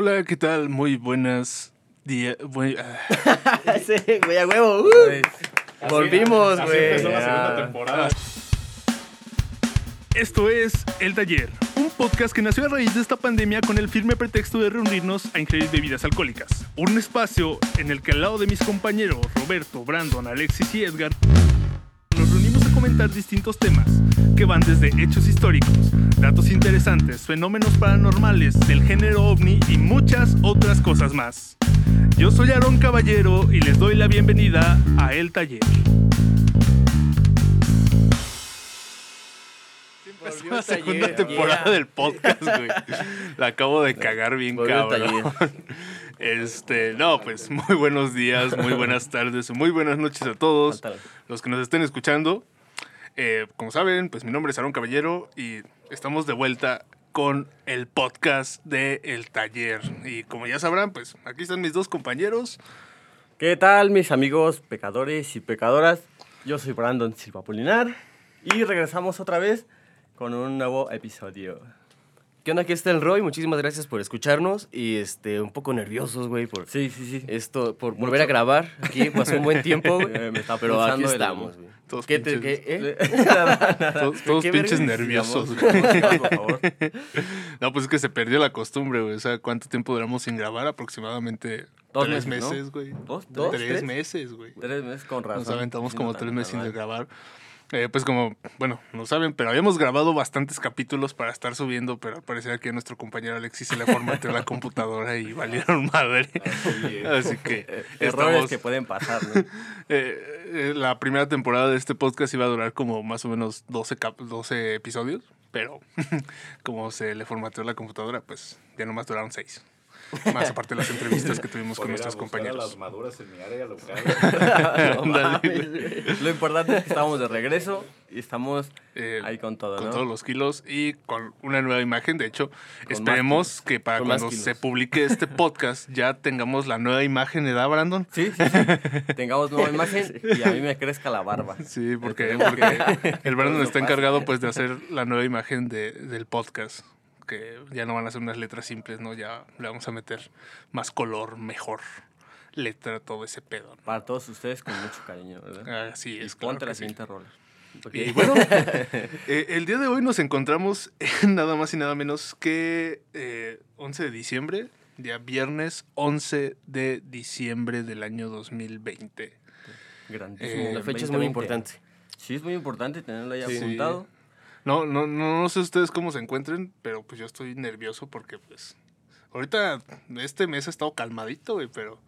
Hola, ¿qué tal? Muy buenas días. Ah, sí, güey, a huevo. uh. Volvimos, Así güey. empezó la segunda Ya. temporada. Esto es El Taller, un podcast que nació a raíz de esta pandemia con el firme pretexto de reunirnos a ingerir bebidas alcohólicas. Un espacio en el que al lado de mis compañeros Roberto, Brandon, Alexis y Edgar nos reunimos a comentar distintos temas que van desde hechos históricos, datos interesantes, fenómenos paranormales, del género ovni y muchas otras cosas más. Yo soy Aarón Caballero y les doy la bienvenida a El Taller. Volvió la segunda taller, temporada yeah. del podcast, güey. La acabo de cagar bien Volvió cabrón. Este, no, pues muy buenos días, muy buenas tardes, muy buenas noches a todos los que nos estén escuchando. Eh, como saben, pues mi nombre es Aaron Caballero y estamos de vuelta con el podcast de El Taller. Y como ya sabrán, pues aquí están mis dos compañeros. ¿Qué tal, mis amigos pecadores y pecadoras? Yo soy Brandon Silva Polinar y regresamos otra vez con un nuevo episodio. ¿Qué onda? Aquí está el Roy. Muchísimas gracias por escucharnos. Y este, un poco nerviosos, güey, por Sí, sí, sí. esto, por volver a grabar. Aquí pasó un buen tiempo, güey. Eh, me está pero aquí estamos, güey. Todos ¿Qué te, pinches- qué, eh? Todos, todos ¿Qué pinches nerviosos. Güey. sigamos, por favor. No, pues es que se perdió la costumbre, güey. O sea, ¿cuánto tiempo duramos sin grabar? Aproximadamente Dos tres meses, ¿no? güey. ¿Dos? Tres, ¿Tres? meses, güey. Tres meses con razón. Nos aventamos como no tres meses sin grabar. Eh, pues como, bueno, no saben, pero habíamos grabado bastantes capítulos para estar subiendo, pero al parecer aquí a nuestro compañero Alexis se le formateó la computadora y valieron madre. Así que Eh, Errores estamos... que pueden pasar, ¿no? eh, eh, la primera temporada de este podcast iba a durar como más o menos 12, cap- 12 episodios, pero como se le formateó la computadora, pues ya nomás duraron 6. Más aparte de las entrevistas que tuvimos con nuestros buscar a compañeros. las maduras en mi área local. No mames. Lo importante es que estamos de regreso y estamos Eh, ahí con todo, con ¿no? todos los kilos y con una nueva imagen. De hecho, esperemos que para Con cuando se publique este podcast ya tengamos la nueva imagen, ¿edad, Brandon? Sí, sí, sí. Tengamos nueva imagen y a mí me crezca la barba. Sí, porque, porque el Brandon está encargado pues de hacer la nueva imagen de, del podcast. Que ya no van a ser unas letras simples, ¿no? Ya le vamos a meter más color, mejor letra, todo ese pedo. ¿no? Para todos ustedes con mucho cariño, ¿verdad? Así Y es, claro ponte la sí. siguiente rola. Y bueno, eh, el día de hoy nos encontramos en nada más y nada menos que eh, 11 de diciembre, día viernes 11 de diciembre del año 2020. Grandísimo. Eh, La fecha es muy 2020. importante. Sí, es muy importante tenerlo ahí Sí. apuntado. No, no, no, no sé ustedes cómo se encuentren, pero pues yo estoy nervioso porque pues ahorita este mes ha estado calmadito, güey, pero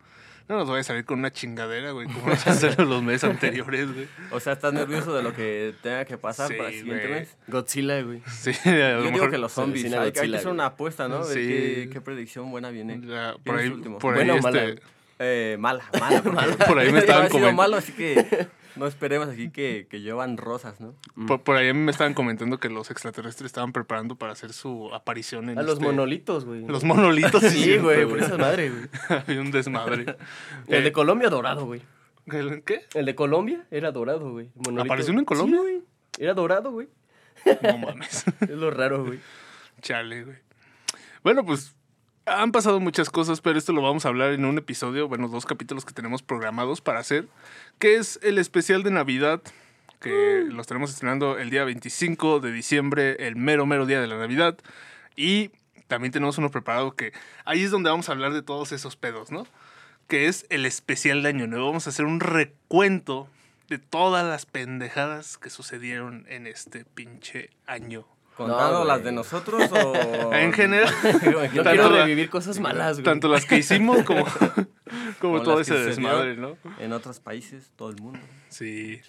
no nos vaya a salir con una chingadera, güey, como nos hacen los meses anteriores, güey. O sea, ¿estás nervioso de lo que tenga que pasar Sí, para el siguiente güey. mes? Godzilla, güey. Sí, a lo Yo digo mejor que los zombies. Hay, hay que Godzilla, hacer una apuesta, ¿no? Sí. qué, qué predicción buena viene. ya, ¿Quién por ahí, por ahí, Bueno este, mala. Eh, mala, mala. porque- Por ahí me estaban comentando. malo, así que no esperemos aquí que, que llevan rosas, ¿no? Por, por ahí me estaban comentando que los extraterrestres estaban preparando para hacer su aparición en A los este- monolitos, güey. Los monolitos, Sí, güey, por esa madre, güey. Había un desmadre. El Eh, de Colombia dorado, güey. ¿el ¿Qué? El de Colombia era dorado, güey. Monolito. ¿Apareció uno en Colombia? Sí, güey. Era dorado, güey. No mames. Es lo raro, güey. Chale, güey. Bueno, pues han pasado muchas cosas, pero esto lo vamos a hablar en un episodio, bueno, dos capítulos que tenemos programados para hacer, que es el especial de Navidad, que lo estaremos estrenando el día 25 de diciembre, el mero, mero día de la Navidad. Y también tenemos uno preparado que ahí es donde vamos a hablar de todos esos pedos, ¿no? Que es el especial de Año Nuevo. Vamos a hacer un recuento de todas las pendejadas que sucedieron en este pinche año. ¿Contando las de nosotros o...? En general, No Tanto quiero la- revivir cosas malas, güey. tanto las que hicimos como, como Como todo que ese desmadre, ¿no? En otros países, todo el mundo. Sí.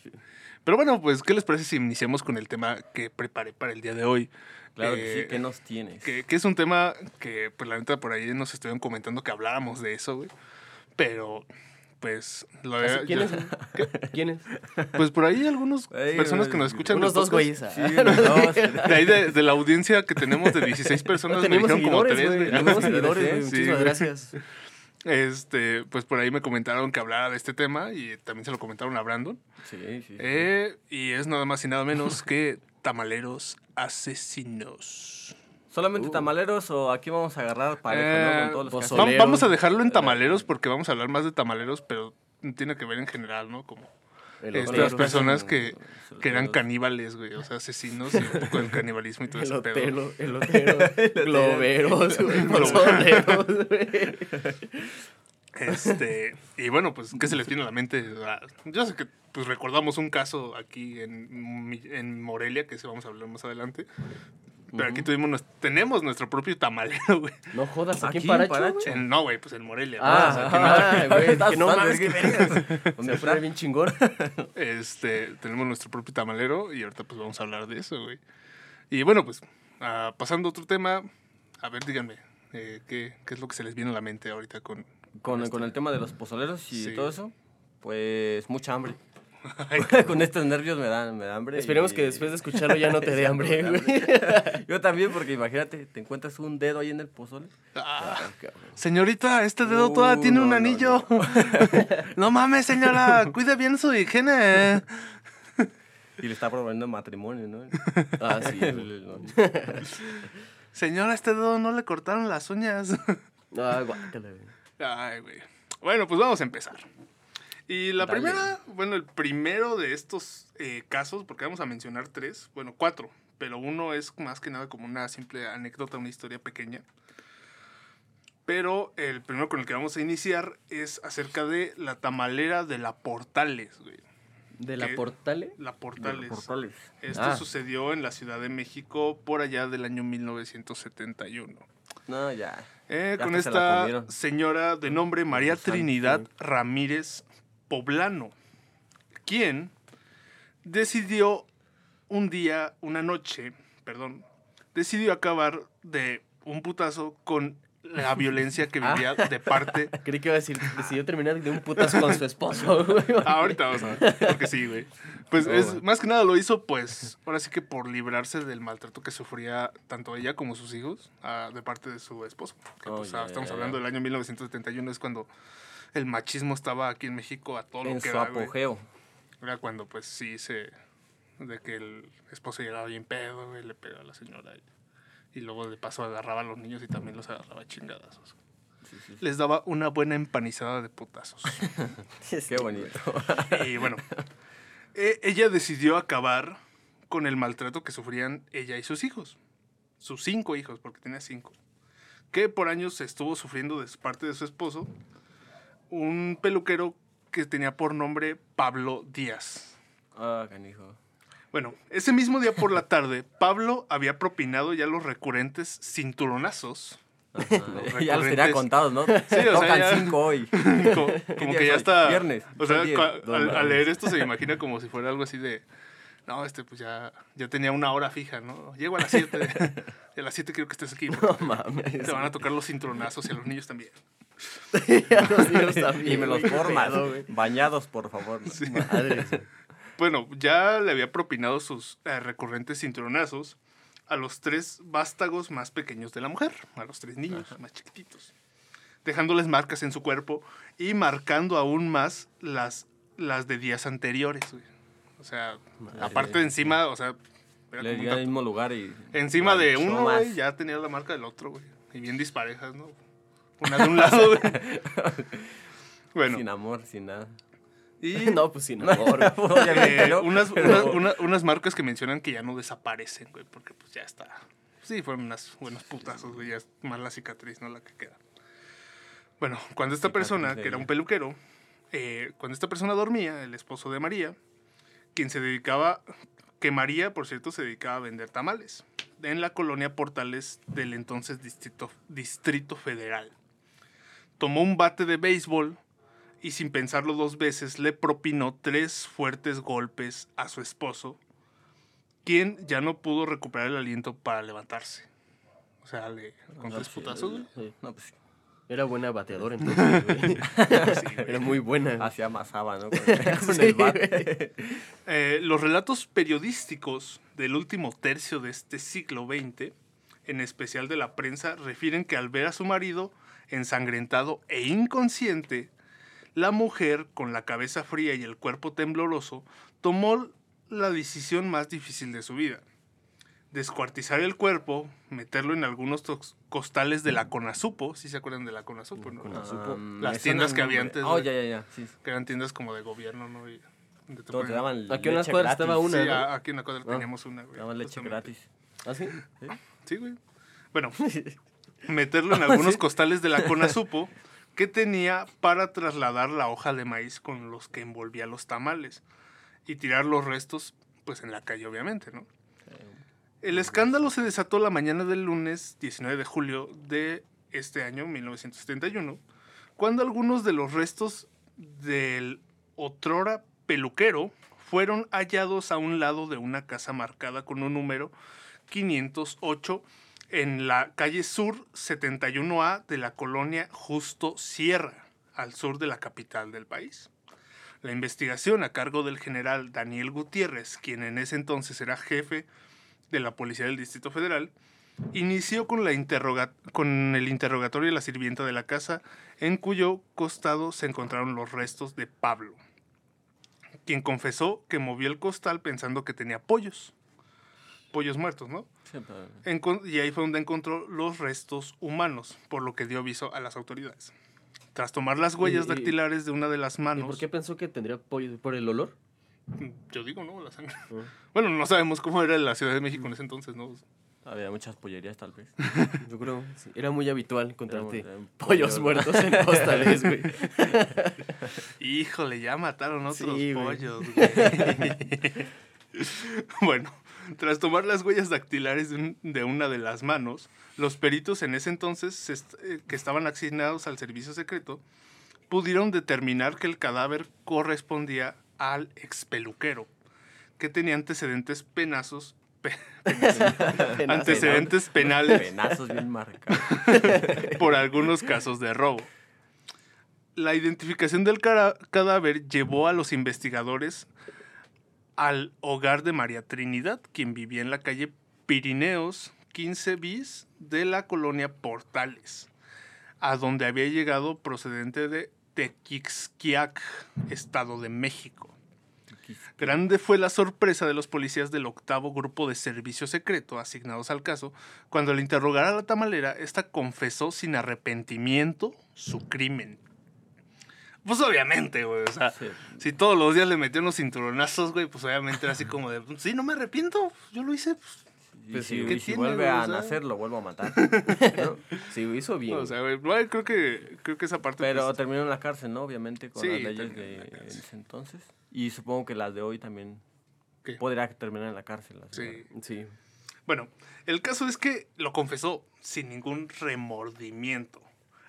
Pero bueno, pues, ¿qué les parece si iniciamos con el tema que preparé para el día de hoy? Claro que Eh, sí, ¿qué nos tienes? Que, que es un tema que, pues, la neta, por ahí nos estuvieron comentando que habláramos de eso, güey. Pero, pues, lo yo- ¿Quién es? ¿Quién es? Pues por ahí algunas personas que nos escuchan. Unos dos güeyes. ah. Sí, los dos. De ahí de, de la audiencia que tenemos de 16 personas, me tenemos dijeron como seguidores, tres. Tenemos seguidores. Sí, Muchísimas gracias. Este, pues por ahí me comentaron que hablara de este tema y también se lo comentaron a Brandon. Sí, sí. Eh, y es nada más y nada menos que tamaleros asesinos. ¿Solamente tamaleros o aquí vamos a agarrar parejo, ¿no? Eh, Con todos los pues, que Va- hacen? Solero. vamos a dejarlo en tamaleros porque vamos a hablar más de tamaleros, pero tiene que ver en general, ¿no? Como estas personas que, que eran caníbales, güey, o sea, asesinos y un poco del canibalismo y todo ese pedo. Elotero, eloteros, globeros, güey. Este, y bueno, pues, ¿qué se les viene a la mente? Ah, Yo sé que pues recordamos un caso aquí en, en Morelia, que se vamos a hablar más adelante. Pero aquí tuvimos, tenemos nuestro propio tamalero, güey. No jodas, aquí en Paracho, Paracho. En- no, güey, pues en Morelia. Ah, ah, güey, que no mames, que- vergas. Se pone bien chingón. Este, tenemos nuestro propio tamalero y ahorita pues vamos a hablar de eso, güey. Y bueno, pues, ah, pasando a otro tema, a ver, díganme, eh, ¿qué, qué es lo que se les viene a la mente ahorita con... Con, este? con el tema de los pozoleros y Sí. todo eso, pues mucha hambre. Ay, con estos nervios me dan, me da hambre. Esperemos y- que después de escucharlo ya no te dé hambre, güey. Yo también, porque imagínate, te encuentras un dedo ahí en el pozole. ah, señorita, este dedo Uh, todavía tiene no, un no, anillo. No, mames, señora, cuide bien su higiene. Y le está proponiendo matrimonio, ¿no? Ah, sí. Señora, este dedo no le cortaron las uñas. Ah, guácala. Ay, güey. Bueno, pues vamos a empezar. Y la Dale. primera, bueno, el primero de estos eh, casos, porque vamos a mencionar tres, bueno, cuatro, pero uno es más que nada como una simple anécdota, una historia pequeña. Pero el primero con el que vamos a iniciar es acerca de la tamalera de la Portales, güey. ¿De la ¿Qué? Portale? La Portales. Portales. Esto Ah. sucedió en la Ciudad de México por allá del año 1971. No, ya. Eh, Ya con se esta señora de nombre María. Trinidad Ramírez Poblano, quien decidió un día, una noche, perdón, decidió acabar de un putazo con la violencia que Ah. vivía de parte... Creí que iba a decir, decidió terminar de un putazo con su esposo, güey. Ah, ahorita vamos a ver, porque sí, güey. Pues No, es, más que nada lo hizo, pues, ahora sí que por librarse del maltrato que sufría tanto ella como sus hijos ah, de parte de su esposo. Que, Oh, pues, ya, ah, estamos ya, hablando ya. del año 1971, es cuando el machismo estaba aquí en México a todo lo que su güey. apogeo. Era cuando, pues, sí se... De que el esposo llegaba bien pedo, güey, le pegaba a la señora. Y, y luego de paso agarraba a los niños y también los agarraba a chingadazos. Les daba una buena empanizada de putazos. Qué bonito. Y bueno, e- ella decidió acabar con el maltrato que sufrían ella y sus hijos. Sus cinco hijos, porque tenía cinco. Que por años estuvo sufriendo de parte de su esposo. Un peluquero que tenía por nombre Pablo Díaz. Ah, canijo. Bueno, ese mismo día por la tarde, Pablo había propinado ya los recurrentes cinturonazos. Ajá. ya los tenía contados, ¿no? o sea, Tocan ya- cinco hoy. como, que ya está. Viernes. O sea, diez. al, leer esto se imagina como si fuera algo así de. No, este pues ya, ya tenía una hora fija, ¿no? Llego a las 7. y a las 7 quiero que estés aquí. No mames. Te van a tocar los cintronazos y a los niños también. A los niños también, Y me los formas. Bañados, por favor. Madre. Bueno, ya le había propinado sus eh, recurrentes cintronazos a los tres vástagos más pequeños de la mujer, a los tres niños más chiquititos, dejándoles marcas en su cuerpo y marcando aún más las, las de días anteriores. güey. O sea, Madre aparte de encima, o sea, era Le como un al mismo lugar y. encima de uno, güey, ya tenía la marca del otro, güey. Y bien disparejas, ¿no? Una de un lado. Bueno, Sin amor, sin nada. y No, pues sin amor. Obviamente, Eh, ¿no? unas, Pero- unas- una- unas marcas que mencionan que ya no desaparecen, güey, porque pues ya está. Sí, fueron unas buenos putazos, güey, ya es más la cicatriz, no la que queda. Bueno, cuando esta persona, que era un peluquero, eh, cuando esta persona dormía, el esposo de María, quien se dedicaba, que María, por cierto, se dedicaba a vender tamales en la colonia Portales del entonces Distrito, Distrito Federal. Tomó un bate de béisbol y sin pensarlo dos veces le propinó tres fuertes golpes a su esposo, quien ya no pudo recuperar el aliento para levantarse. O sea, le, con tres putazos, güey. Sí, No, pues Era buena bateadora entonces, güey. Era muy buena. así amasaba, ¿no? Con, con Sí, el bate. Eh, los relatos periodísticos del último tercio de este siglo XX, en especial de la prensa, refieren que al ver a su marido ensangrentado e inconsciente, la mujer, con la cabeza fría y el cuerpo tembloroso, tomó la decisión más difícil de su vida. descuartizar el cuerpo, meterlo en algunos costales de la Conasupo, si se acuerdan de la Conasupo, ¿no? Conasupo. Ah, Las tiendas que había antes, Oh, güey. ya, ya, ya. Sí. Que eran tiendas como de gobierno, ¿no? Y te Todo te daban Aquí en cuadras gratis. estaba una, Sí, ¿no? aquí en la cuadra Ah. teníamos una, güey. Daban leche justamente. gratis. ¿Ah, sí? ¿Sí? Sí, güey. Bueno, meterlo en algunos costales de la Conasupo que tenía para trasladar la hoja de maíz con los que envolvía los tamales y tirar los restos, pues en la calle, obviamente, ¿no? El escándalo se desató la mañana del lunes 19 de julio de este año, 1971, cuando algunos de los restos del otrora peluquero fueron hallados a un lado de una casa marcada con un número 508 en la calle sur 71A de la colonia Justo Sierra, al sur de la capital del país. La investigación a cargo del general Daniel Gutiérrez, quien en ese entonces era jefe de la Policía del Distrito Federal, inició con, la con el interrogatorio de la sirvienta de la casa, en cuyo costado se encontraron los restos de Pablo, quien confesó que movió el costal pensando que tenía pollos. Pollos muertos, ¿no? Sí, pero- Encon- y ahí fue donde encontró los restos humanos, por lo que dio aviso a las autoridades. Tras tomar las huellas Y- y- dactilares de una de las ¿Y manos, por qué pensó que tendría pollo? ¿Por el olor? yo digo, ¿no? La sangre. Ah. Bueno, no sabemos cómo era la Ciudad de México en ese entonces, ¿no? Había muchas pollerías, tal vez. Yo creo. sí. Era muy habitual encontrarte Era un pollos pollo. muertos en costales, güey. Híjole, ya mataron otros Sí, pollos, güey. bueno, tras tomar las huellas dactilares de, un- de una de las manos, los peritos en ese entonces est- eh, que estaban asignados al servicio secreto pudieron determinar que el cadáver correspondía al expeluquero, que tenía antecedentes penazos, pe- antecedentes penales Penazos bien marcados. por algunos casos de robo. La identificación del cadáver llevó a los investigadores al hogar de María Trinidad, quien vivía en la calle Pirineos 15 bis de la colonia Portales, a donde había llegado procedente de Tequixquiac, Estado de México. Grande fue la sorpresa de los policías del octavo grupo de servicio secreto asignados al caso cuando al interrogar a la tamalera, esta confesó sin arrepentimiento su crimen. Pues obviamente, güey, o sea, Sí. si todos los días le metió unos cinturonazos, güey, pues obviamente era así como de, sí, no me arrepiento, yo lo hice. pues". Y Pues si, sí, y ¿qué si tiene, vuelve güey? a O sea, nacer, lo vuelvo a matar. ¿no? Sí, hizo bien. O sea, güey, creo que, creo que esa parte... Pero pues, terminó en la cárcel, ¿no? Obviamente, con Sí, las leyes de en ese entonces. Y supongo que las de hoy también ¿Qué? podrá terminar en la cárcel. la Sí. sí. Bueno, el caso es que lo confesó sin ningún remordimiento,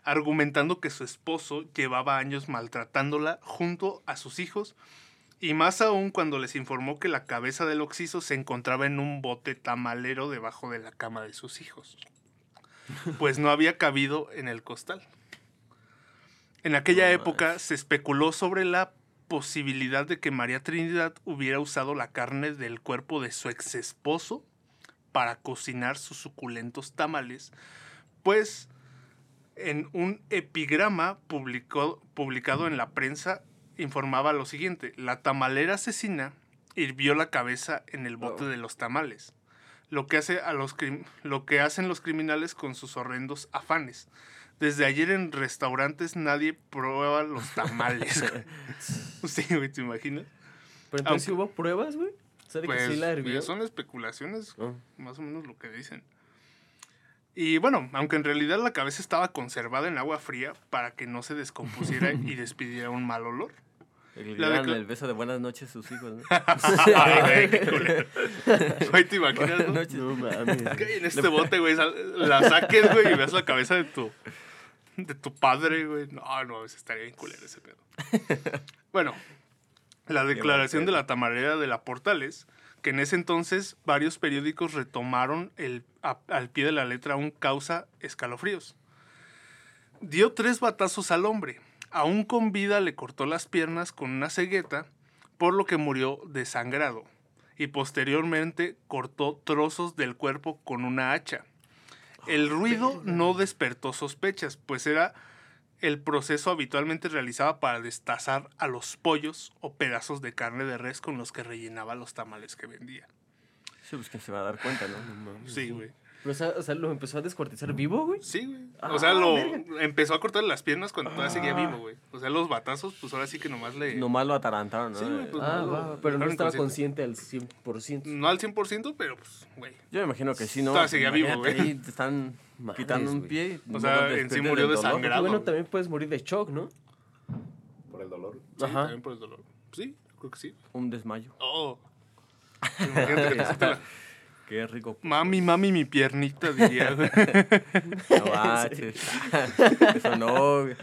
argumentando que su esposo llevaba años maltratándola junto a sus hijos y más aún cuando les informó que la cabeza del occiso se encontraba en un bote tamalero debajo de la cama de sus hijos, pues no había cabido en el costal. En aquella época se especuló sobre la posibilidad de que María Trinidad hubiera usado la carne del cuerpo de su ex esposo para cocinar sus suculentos tamales, pues en un epigrama publicó- publicado en la prensa informaba lo siguiente, la tamalera asesina hirvió la cabeza en el bote Oh. de los tamales, lo que, hace a los lo que hacen los criminales con sus horrendos afanes. Desde ayer en restaurantes nadie prueba los tamales. sí, güey, ¿te imaginas? Pero entonces ¿sí hubo pruebas, güey. O sea, de que Pues sí la hervió. son especulaciones Ah. más o menos lo que dicen. Y bueno, aunque en realidad la cabeza estaba conservada en agua fría para que no se descompusiera y despidiera un mal olor. La el beso de buenas noches a sus hijos, ¿no? Ay, güey, qué culero. Güey, ¿te imaginas? Buenas no? noches. No mames. Que en este bote, güey, la saques, güey, y veas la cabeza de tu, de tu padre, güey. No, no, a veces estaría bien culero ese pedo. Bueno, la declaración de la tamarera de la Portales, que en ese entonces varios periódicos retomaron el, a- al pie de la letra un causa escalofríos. Dio tres batazos al hombre. Aún con vida le cortó las piernas con una cegueta, por lo que murió desangrado. Y posteriormente cortó trozos del cuerpo con una hacha. El ruido no despertó sospechas, pues era el proceso habitualmente realizado para destazar a los pollos o pedazos de carne de res con los que rellenaba los tamales que vendía. Sí, pues quién se va a dar cuenta, ¿no? Sí, güey. Pero, o, sea, o sea, lo empezó a descuartizar vivo, güey. Sí, güey. Ah, O sea, lo verga. empezó a cortarle las piernas cuando todavía seguía Ah. vivo, güey. O sea, los batazos, pues ahora sí que nomás le. Nomás lo atarantaron, ¿no? Sí, güey, pues, Ah, no, va, lo pero no estaba inconsciente. consciente al 100%. No al 100%, pero pues, güey. Yo me imagino que sí, ¿no? Todavía seguía vivo, güey. ahí te están Madres, quitando un pie. y O sea, en sí murió desangrado. bueno, también puedes morir de shock, ¿no? Por el dolor. Sí, Ajá. también por el dolor. Sí, creo que sí. Un desmayo. Oh. Imagínate que te Qué rico. Mami, mami, mi piernita, diría, güey. No manches. Eso no. güey.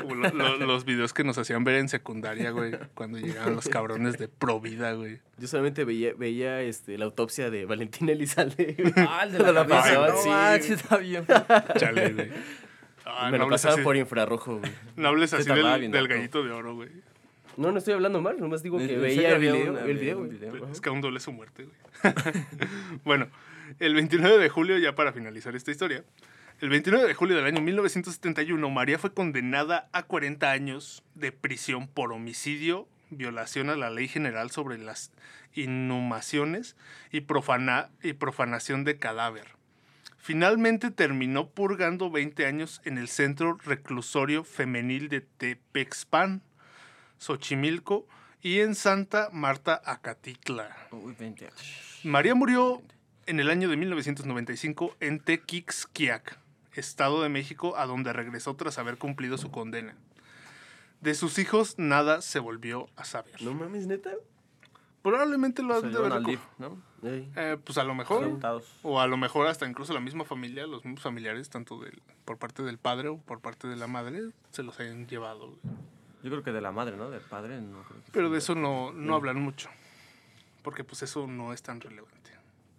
Como lo- lo- los videos que nos hacían ver en secundaria, güey. Cuando llegaban los cabrones de Provida, güey. Yo solamente veía, veía este, la autopsia de Valentina Elizalde. Ah, el de la cabeza, No sí, está bien. Chale, güey. Ah, Me no lo pasaba así, por infrarrojo, güey. no hables así del, bien del gallito de oro, güey. No, no estoy hablando mal, nomás digo ¿En- que veía el video, una- el video, un güey. video? Ajá. Es que aún duele su muerte, güey. bueno, el 29 de julio, ya para finalizar esta historia, el 29 de julio del año 1971, María fue condenada a 40 años de prisión por homicidio, violación a la ley general sobre las inhumaciones y, profana- y profanación de cadáver. Finalmente terminó purgando 20 años en el Centro Reclusorio Femenil de Tepexpan, Xochimilco y en Santa Marta, Acatitla. Uy, 20 años. María murió en el año de 1995 en Tequixquiac, Estado de México, a donde regresó tras haber cumplido su condena. De sus hijos nada se volvió a saber. No mames, neta. Probablemente lo han de haber eh, pues a lo mejor. O a lo mejor hasta incluso la misma familia, los mismos familiares, tanto del, por parte del padre o por parte de la madre, se los hayan llevado. güey. Yo creo que de la madre, ¿no? Del padre, no creo que Pero de eso no, no hablan mucho. Porque pues eso no es tan relevante.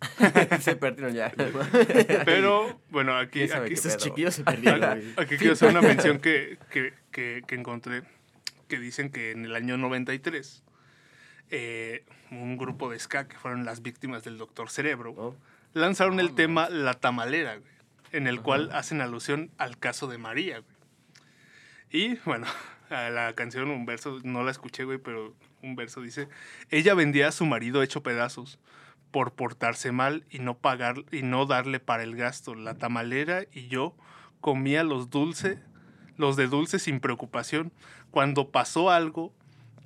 se perdieron ya. Pero bueno, aquí, ¿Quién sabe aquí, chiquillos se perdieron, aquí quiero hacer una mención que, que, que, que encontré, que dicen que en el año 93, eh, un grupo de ska, que fueron las víctimas del Doctor Cerebro, Oh. lanzaron el tema La Tamalera, güey, en el cual hacen alusión al caso de María, güey. Y bueno, a la canción, un verso, no la escuché, güey, pero un verso dice, ella vendía a su marido hecho pedazos por portarse mal y no pagar y no darle para el gasto. La tamalera y yo comía los dulces, los de dulce sin preocupación, cuando pasó algo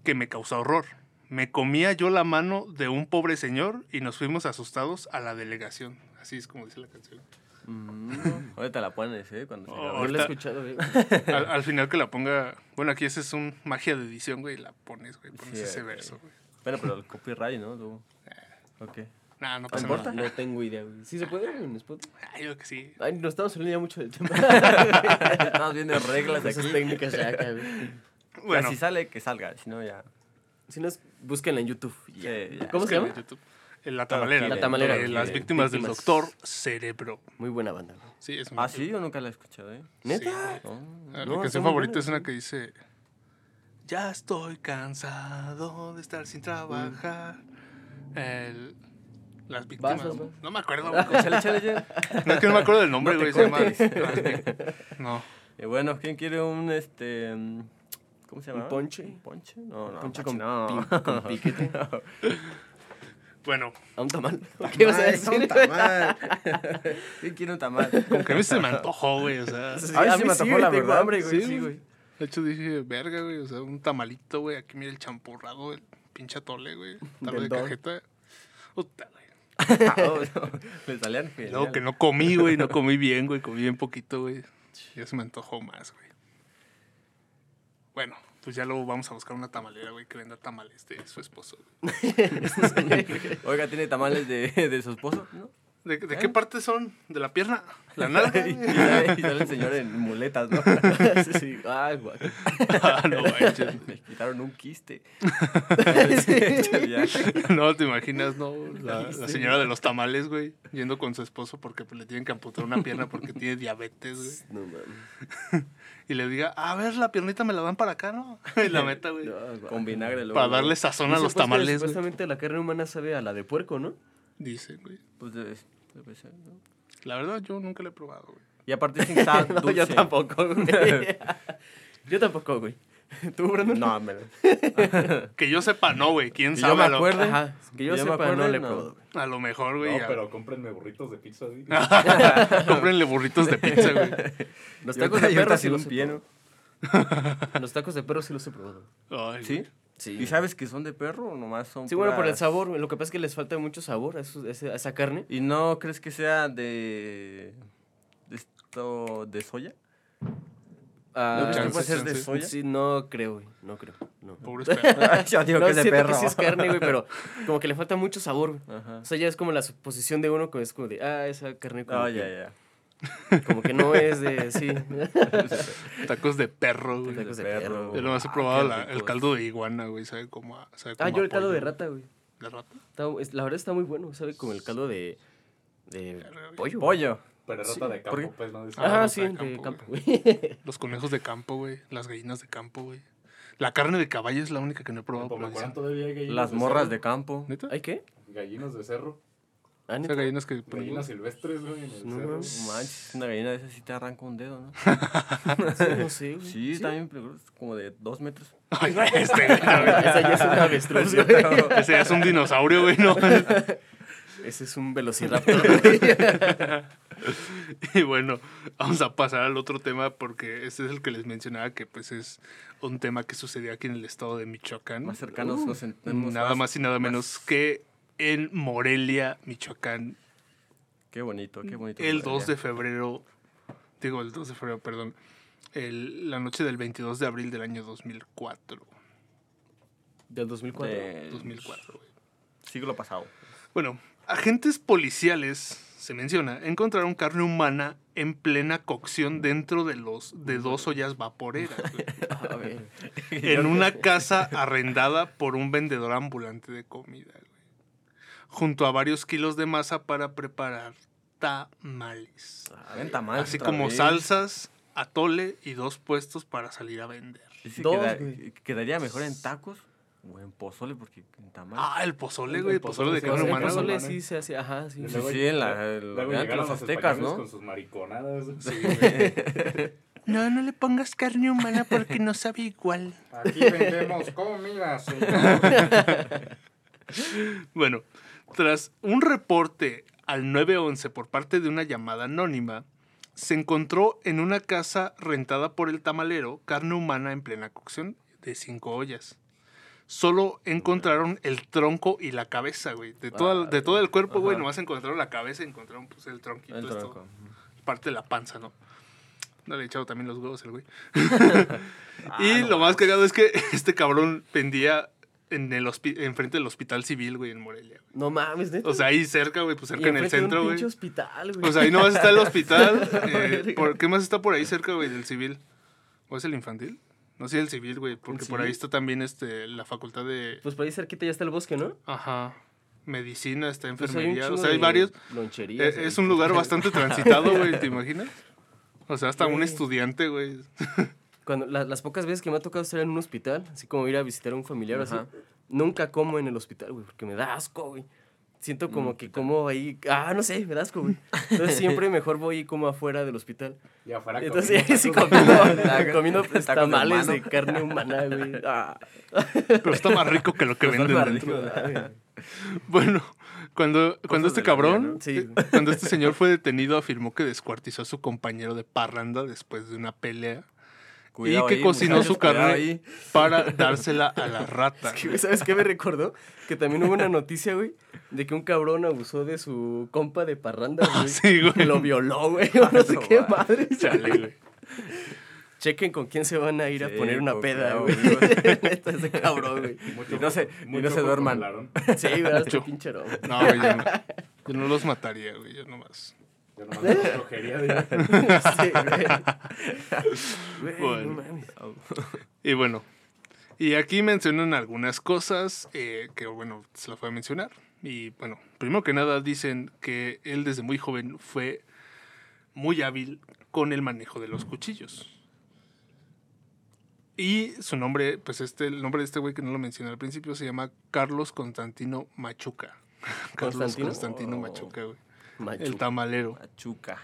que me causó horror. Me comía yo la mano de un pobre señor y nos fuimos asustados a la delegación. Así es como dice la canción. Mm, ahorita la pones, ¿eh? Cuando se Oh. No lo he escuchado, güey. Al, al final que la ponga, bueno, aquí ese es un magia de edición, güey, la pones, güey, pones Sí, ese verso, güey. Bueno, pero el copyright, ¿no? Tú. Eh. Ok. Nah, no pasa importa? nada. No tengo idea, güey. ¿Sí se puede en Spotify? Ay, yo que sí. Ay, nos estamos saliendo ya mucho del tema. Estamos viendo reglas Esas aquí. técnicas ya acá, güey. Bueno, Ya, si sale, que salga. Si no, ya. Si no, es- búsquenla en YouTube. y ya. Sí, ya. ¿Cómo se llama? en YouTube. Eh, La tamalera. La güey, Tamalera, de güey, las víctimas, del doctor Cerebro. Muy buena banda, güey. Sí, es Ah, sí, yo nunca la he escuchado, ¿eh? ¿Neta? Sí. Oh. Ah, No, Mi canción muy favorita es una que dice: Ya estoy cansado de estar sin trabajar. El- las víctimas. Vas, vas, vas. No me acuerdo, güey. Échale. No es que no me acuerdo del nombre, No te güey. se llama. No. Y bueno, ¿quién quiere un este. mm, ¿Cómo se llama? ¿Un ponche? ¿Un ponche? No, no. Ponche ponche con, no. pi- con piquete. Bueno, A un tamal. ¿Qué vas a decir? un tamal. ¿Quién quiere un tamal? como que a mí se me antojó, güey. O sea, Sí, a mí me sí, antojó, la verdad. hambre, güey. Sí, Sí, güey. de hecho dije, verga, güey. O sea, un tamalito, güey. Aquí mira el champurrado, el pinche atole, güey. Tal de cajeta. Puta, güey. Ah, no. Le salían genial. que no comí, güey, no comí bien, güey, comí bien poquito, güey. Ya se me antojó más, güey. Bueno, pues ya luego vamos a buscar una tamalera, güey, que venda tamales de su esposo. Oiga, ¿tiene tamales de, de su esposo? ¿No? ¿De, de qué parte son? ¿De la pierna? ¿La nalga? y, y el señor en muletas, ¿no? Sí, sí. Ay, güey. ah, no manches. Me quitaron un quiste. No, te imaginas, ¿no? La, la señora de los tamales, güey, yendo con su esposo porque le tienen que amputar una pierna porque tiene diabetes, güey. No mames. Y le diga, a ver, la piernita me la dan para acá, ¿no? Y la meta, güey. No. Con vinagre luego. Para darle sazón a los pues, tamales. Supuestamente la carne humana sabe a la de puerco, ¿no? Dicen, güey. Pues debe, debe ser, ¿no? La verdad, yo nunca la he probado, güey. Y aparte que está No, dulce. yo tampoco, güey. Yo tampoco, güey. ¿Tú, Brandon? No, me... Que yo sepa, no, güey. ¿Quién Que sabe? yo me a lo- acuerde. Ajá, que yo sepa, acuerdo, no le he no. probado, güey. A lo mejor, güey. No, ya. pero cómprenme burritos de pizza, ¿sí? Cómprenle burritos de pizza, güey. Los tacos de perro sí los he. Los tacos de perro sí los he probado. ¿Sí? Sí. ¿Y sabes que son de perro o nomás son Sí, bueno, por el sabor. Lo que pasa es que les falta mucho sabor a, esa carne. ¿Y no crees que sea de... de esto... de soya? Ah, ¿No crees que puede ser de soya? Sí, no creo, güey. No creo. No. Pobres perros. Yo digo No, que es de perro. que sí es carne, güey, pero como que le falta mucho sabor, güey. Ajá. O sea, ya es como la suposición de uno que es como de, ah, esa carne como, Ah, que, ya, ya. Como que no es de, sí. Tacos de perro, güey. Tacos de perro. perro. Yo nomás he Ah, probado la- el caldo de iguana, güey. ¿Sabe sabe Ah, como yo el caldo pollo. de rata, güey. ¿De rata? Está- es- la verdad está muy bueno, sabe como el caldo de, de pollo. Pollo. Pero rata Sí, de campo, pues, Ah, sí, de de campo, campo, güey. güey. Los conejos de campo, güey. Las gallinas de campo, güey. La carne de caballo es la única que no he probado. Las de morras cerro. de campo. ¿Neta? ¿Hay qué? Gallinas de cerro. Ah, O sea, gallinas que ponen Gallinas silvestres, güey, en el No, cerro. no. No manches, una gallina de esas sí te arranca un dedo, ¿no? Sí, no sé, güey. Sí, también peligroso, como de dos metros. Ay, este, güey. Esa ya es una avestruz, güey. Ese ya es un dinosaurio, güey, ¿no? Ese es un velociraptor. Y bueno, vamos a pasar al otro tema porque este es el que les mencionaba que pues es un tema que sucedió aquí en el estado de Michoacán. Más cercanos nos entendemos Nada más y nada menos que en Morelia, Michoacán, Qué bonito, qué bonito. el 2 de febrero, digo el 2 de febrero, perdón, el- la noche del 22 de abril del año 2004. Del 2004. De- 2004, güey. Siglo pasado. Bueno, agentes policiales, se menciona, encontraron carne humana en plena cocción dentro de los de dos ollas vaporeras, güey, A ver. en una casa arrendada por un vendedor ambulante de comida, junto a varios kilos de masa para preparar tamales, Ven tamales así como vez. salsas, atole y dos puestos para salir a vender. Dos, queda- quedaría mejor en tacos o en pozole porque en tamales. Ah, el pozole, El güey, el pozole de pozole, carne humana. el pozole sí se hace, ajá, sí. Sí, luego- sí, en la- luego llegaron los aztecas, ¿no? Con sus mariconadas. Sí, No, no le pongas carne humana porque no sabe igual. Aquí vendemos comida, señor. Bueno, tras un reporte al 911 por parte de una llamada anónima, se encontró en una casa rentada por el tamalero carne humana en plena cocción de cinco ollas. Solo encontraron el tronco y la cabeza, güey. De, toda- de todo el cuerpo, güey, nomás encontraron la cabeza y encontraron pues, el tronquito. El esto, tronco. parte de la panza, ¿no? No le he echado también los huevos el güey. Ah, y no lo más cagado es que este cabrón vendía en el enfrente del hospital civil, güey, en Morelia. güey. No mames, neta. O sea, ahí cerca, güey, pues cerca en el centro, güey. hospital, güey. O sea, ahí nomás está el hospital. eh. ¿por ¿Qué más está por ahí cerca, güey, del civil? ¿O es el infantil? No sé, el civil, güey, porque por ahí está también este, la facultad de... Pues por ahí cerquita ya está el bosque, ¿no? Ajá. Medicina, está Pues enfermería. o sea, hay varios. Loncherías. Eh, es un lugar bastante transitado, güey, ¿te imaginas? O sea, hasta un estudiante, güey. Cuando, la- las pocas veces que me ha tocado estar en un hospital, así como ir a visitar a un familiar o así, nunca como en el hospital, güey, porque me da asco, güey. Siento como que como ahí, ah, no sé, me da asco, güey. Entonces siempre mejor voy como afuera del hospital. Y afuera Entonces comiendo sí comiendo, comiendo pues, de tamales de, carne humana, güey. Ah, Pero está más rico que lo que Pues venden rico. Bueno, cuando, cuando este cabrón, vida, ¿no? Sí. cuando este señor fue detenido, afirmó que descuartizó a su compañero de parranda después de una pelea Cuidado y que ahí, cocinó muchachos, su carne ahí. para dársela a la rata. Que, ¿Sabes qué me recordó? Que también hubo una noticia, güey, de que un cabrón abusó de su compa de parranda, güey. Sí, güey. Que lo violó, güey. o No sé qué madre. Chale, güey. Chequen con quién se van a ir a poner una peda, güey. güey. Neta, ese cabrón, güey. Mucho Y no se- y no se duerman. Sí, ¿verdad? Este Mucho. pinche aroma. No, güey, yo no, yo no los mataría, güey, yo nomás. Yo nomás me escogería de- Sí, güey. Güey, Bueno. no mames. Y bueno, y aquí mencionan algunas cosas eh, que, bueno, se las voy a mencionar. Y bueno, primero que nada dicen que él desde muy joven fue muy hábil con el manejo de los cuchillos. Y su nombre, pues este, el nombre de este güey que no lo mencioné al principio se llama Carlos Constantino Machuca. Carlos ¿Constantino? Constantino Oh. Machuca, güey. El Machuca. tamalero. Pachuca.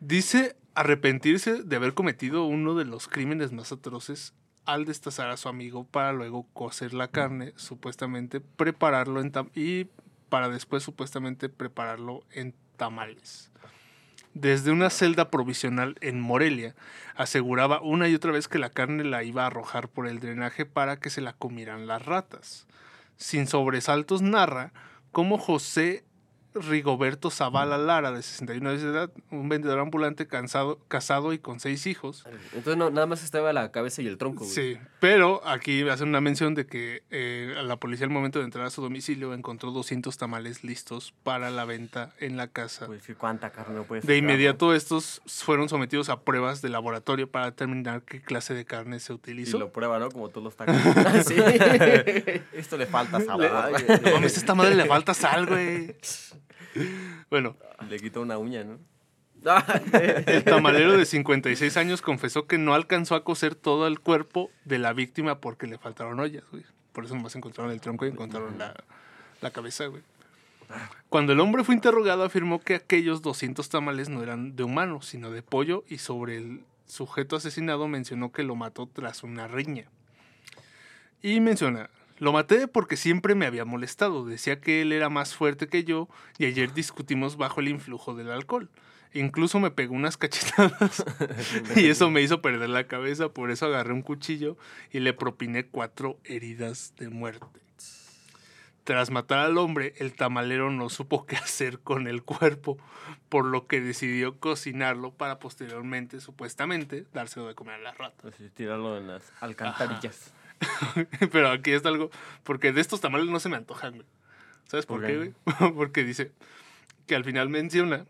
Dice arrepentirse de haber cometido uno de los crímenes más atroces al destazar a su amigo para luego cocer la carne, supuestamente prepararlo en tam- y para después supuestamente prepararlo en tamales. Desde una celda provisional en Morelia, aseguraba una y otra vez que la carne la iba a arrojar por el drenaje para que se la comieran las ratas. Sin sobresaltos narra cómo José Rigoberto Zavala Lara, de 61 años de edad, un vendedor ambulante cansado, casado y con seis hijos. Entonces no, nada más estaba la cabeza y el tronco, güey. Sí, pero aquí hacen una mención de que eh, la policía al momento de entrar a su domicilio encontró 200 tamales listos para la venta en la casa. Pues cuánta carne no puedes De inmediato estos fueron sometidos a pruebas de laboratorio para determinar qué clase de carne se ¿no? Y utilizó. lo prueba, ¿no? Como todos los tacos. Sí. Esto le falta sabor. Ay, No mames, a esta madre le falta sal, güey. Bueno, Le quitó una uña, ¿no? el tamalero de 56 años confesó que no alcanzó a cocer todo el cuerpo de la víctima porque le faltaron ollas, güey. Por eso nomás encontraron el tronco y encontraron la, la cabeza, güey. Cuando el hombre fue interrogado afirmó que aquellos 200 tamales no eran de humano, sino de pollo y sobre el sujeto asesinado mencionó que lo mató tras una riña. Y menciona, lo maté porque siempre me había molestado, decía que él era más fuerte que yo y ayer discutimos bajo el influjo del alcohol. Incluso me pegó unas cachetadas y eso me hizo perder la cabeza, por eso agarré un cuchillo y le propiné cuatro heridas de muerte. Tras matar al hombre, el tamalero no supo qué hacer con el cuerpo, por lo que decidió cocinarlo para posteriormente, supuestamente, dárselo de comer a las ratas. Tirarlo en las alcantarillas. Pero aquí está algo, porque de estos tamales no se me antojan, güey. ¿Sabes por ¿Por qué, güey? porque dice que al final menciona,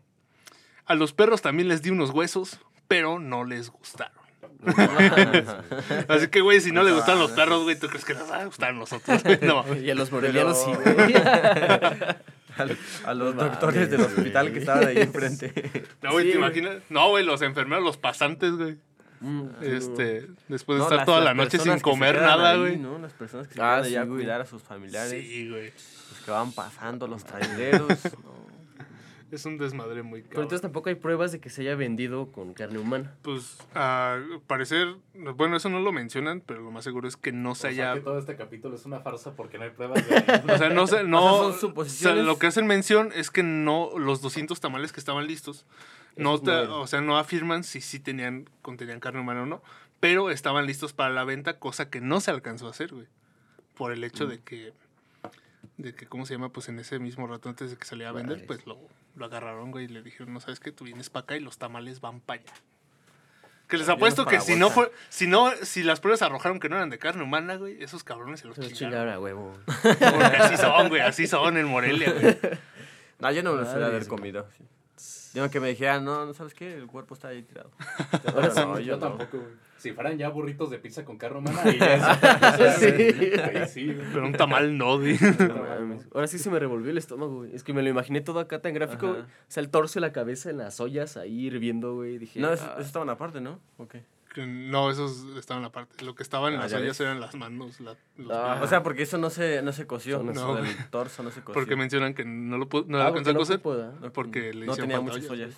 a los perros también les di unos huesos, pero no les gustaron. Así que, güey, si no le gustan los perros, güey, ¿tú crees que nos va a gustar a nosotros? güey? No. Y a los morelianos sí, Pero- güey. a, a los No doctores del hospital que estaban ahí enfrente. No, güey, Sí, ¿te imaginas? No, güey, los enfermeros, los pasantes, güey. Mm, Este, después de No, estar las- toda las la noche sin se comer nada, ahí, güey. ¿no? Las personas que se Ah, sí, allá a güey. cuidar a sus familiares. Sí, güey. Los que van pasando, los traileros. no. Es un desmadre muy Pero cabrón. entonces tampoco hay pruebas de que se haya vendido con carne humana. Pues, a parecer, bueno, eso no lo mencionan, pero lo más seguro es que no O se sea haya... que todo este capítulo es una farsa porque no hay pruebas de... O sea, no sé, no... son o sea, suposiciones. lo que hacen mención es que no, los 200 tamales que estaban listos, no te- o sea, no afirman si sí tenían, contenían carne humana o no, pero estaban listos para la venta, cosa que no se alcanzó a hacer, güey. Por el hecho de que, de que, ¿cómo se llama? Pues en ese mismo rato antes de que saliera a vender, pues lo, lo agarraron, güey, y le dijeron, no sabes qué, tú vienes para acá y los tamales van para allá. Que les apuesto que si no fue, si no, si las pruebas arrojaron que no eran de carne humana, güey, esos cabrones se los Se chingaron. huevo. Porque así son, güey, así son en Morelia, güey. No, yo no me lo haber comido. sí. Yo que me dijeran, no, no sabes qué, el cuerpo está ahí tirado. Ahora sí, no, yo, yo no. tampoco, güey. Si fueran ya burritos de pizza con carne humana, ahí ya Sí. ahí sí, güey. Pero un tamal no, güey. Ahora sí se me revolvió el estómago, güey. Es que me lo imaginé todo acá tan gráfico, Ajá. güey. O sea, el torso y la cabeza en las ollas ahí hirviendo, güey. Dije, No, eso, ah, eso estaban aparte, ¿no? Ok. No, esos estaban aparte. Lo que estaban en Ah, las ollas eran las manos, la- Ah. O sea, porque eso no se, no se coció. No, No, el torso no se coció. porque mencionan que no lo pu- no ah, alcanzó a coser. porque le no hicieron tenía muchas ollas.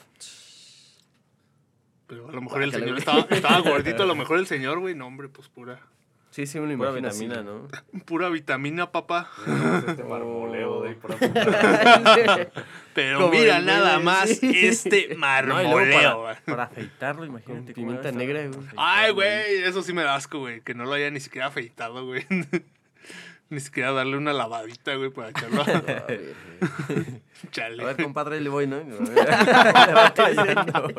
Pero a lo mejor el Guácala, señor estaba, estaba gordito, a lo mejor el señor, güey. No, hombre, pues pura, Sí, sí me lo Pura imagino vitamina. ¿no? pura vitamina, papá. Este marmoleo de ahí por Pero Como mira el nada meme, más sí. este marmoleo, güey. para, para afeitarlo, imagínate. Con pimienta negra, güey. Ay, güey, eso sí me da asco, güey. Que no lo haya ni siquiera afeitado, güey. Ni siquiera darle una lavadita, güey, para echarlo a... Chale. A ver, compadre, le voy, ¿no? Le va cayendo.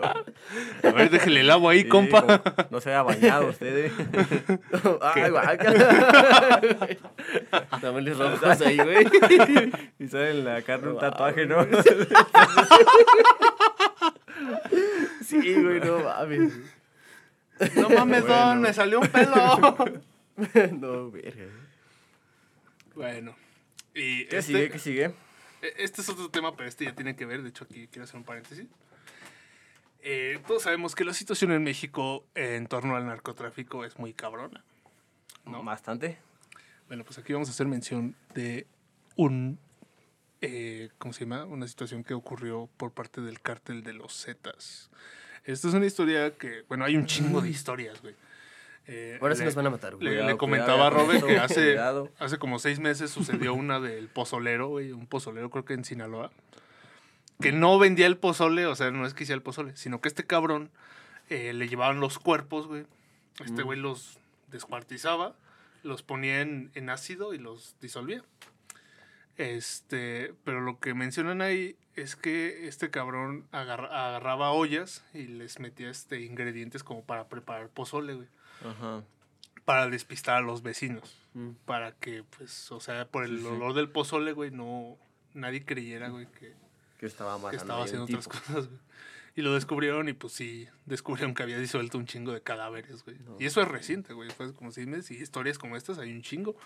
A ver, déjele el agua ahí, Sí, compa. No se haya bañado usted, ¿eh? Ay, guácala. Tamales rojos ahí, güey. Y sale en la carne un tatuaje, ¿no? Sí, güey, no mames. No mames, don, me salió un pelo. No, verga. Bueno. Y ¿Qué este, sigue? ¿Qué sigue? e- este es otro tema, pero este ya tiene que ver. De hecho, aquí quiero hacer un paréntesis. Eh, todos sabemos que la situación en México en torno al narcotráfico es muy cabrona. No, bastante. Bueno, pues aquí vamos a hacer mención de un. eh, ¿Cómo se llama? Una situación que ocurrió por parte del cártel de los Zetas. Esta es una historia que. Bueno, hay un chingo de historias, güey. Eh, Ahora sí le- nos van a matar, güey. Le, Cuidado, le comentaba a cuidado, Robert que hace, cuidado. hace como seis meses sucedió una del pozolero, güey, un pozolero creo que en Sinaloa, que no vendía el pozole, o sea, no es que hiciera el pozole, sino que este cabrón eh, le llevaban los cuerpos, güey. Este güey los descuartizaba, los ponía en, en ácido y los disolvía. Este, pero lo que mencionan ahí es que este cabrón agarra- agarraba ollas y les metía este ingredientes como para preparar pozole, güey Ajá. para despistar a los vecinos. Mm. Para que, pues, o sea, por el Sí, sí. olor del pozole, güey, no. Nadie creyera, güey, que, Que estaba que estaba haciendo otras tipo. cosas, güey. Y lo descubrieron y, pues, sí, descubrieron que había disuelto un chingo de cadáveres, güey. Y eso es reciente, güey. Fue como seis meses. Y historias como estas hay un chingo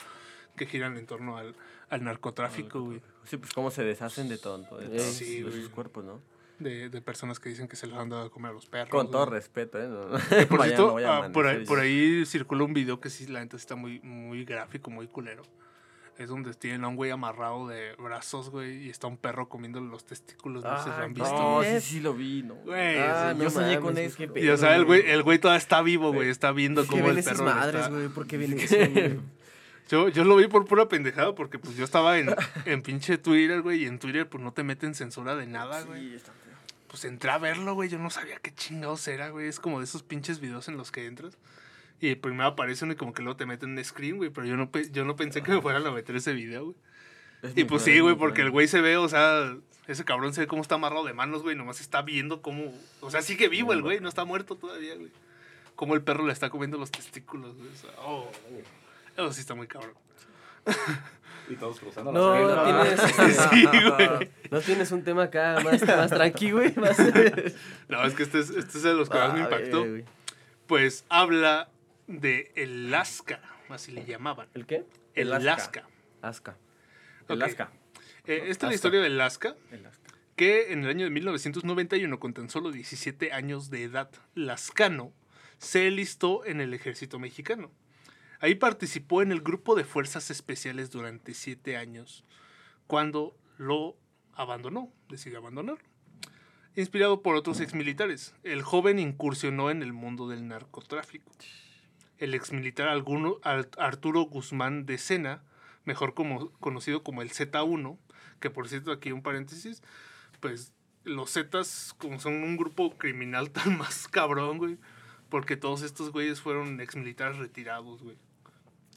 que giran en torno al, al narcotráfico, güey. Sí, pues cómo se deshacen de tonto, de, todos sí, de sus cuerpos, ¿no? De, de personas que dicen que se los han dado a comer a los perros. Con todo respeto, ¿eh? No, Que, por cierto, no vaya a ah, por, ahí, por ahí circula un video que sí, la sí está muy, muy gráfico, muy culero. Es donde tienen a un güey amarrado de brazos, güey, y está un perro comiéndole los testículos. No sé si lo Ah, han visto. No, sí, sí lo vi, ¿no? Güey, Ah, sí, no yo soñé con eso. Y o sea, el güey, el güey todavía está vivo, güey. Está viendo ¿Qué cómo el perro. madres, está- güey? ¿Por qué ven eso, güey? Yo, yo lo vi por pura pendejada porque pues yo estaba en, en pinche Twitter, güey, y en Twitter pues no te meten censura de nada, güey. Sí, está feo. Pues entré a verlo, güey. Yo no sabía qué chingados era, güey. Es como de esos pinches videos en los que entras. Y primero aparece uno y como que luego te meten un screen, güey. Pero yo no, yo no pensé que me fueran a meter ese video, güey. Es Y pues sí, güey, porque el güey se ve, o sea, ese cabrón se ve cómo está amarrado de manos, güey. Nomás está viendo cómo. O sea, sigue vivo el güey, no está muerto todavía, güey. Como el perro le está comiendo los testículos, güey. O sea, oh. Eso sí está muy cabrón. Y todos cruzando No, la no tienes, Sí, güey. no tienes un tema acá más, más tranqui, güey. Más... No, es que este es, este es de los que más me Ah, impactó. Pues habla de el Lasca, así le llamaban. ¿El qué? El El Lasca. Asca. Ok. El Asca. Eh, esta es la historia del Lasca, El Asca. que en el año de 1991, con tan solo 17 años de edad, Lascano se enlistó en el ejército mexicano. Ahí participó en el grupo de fuerzas especiales durante 7 años, cuando lo abandonó, decidió abandonarlo. Inspirado por otros exmilitares, el joven incursionó en el mundo del narcotráfico. El exmilitar Arturo Guzmán de Sena, mejor como, conocido como el Z1, que por cierto aquí un paréntesis, pues los Zetas como son un grupo criminal tan más cabrón, güey, porque todos estos güeyes fueron exmilitares retirados, güey.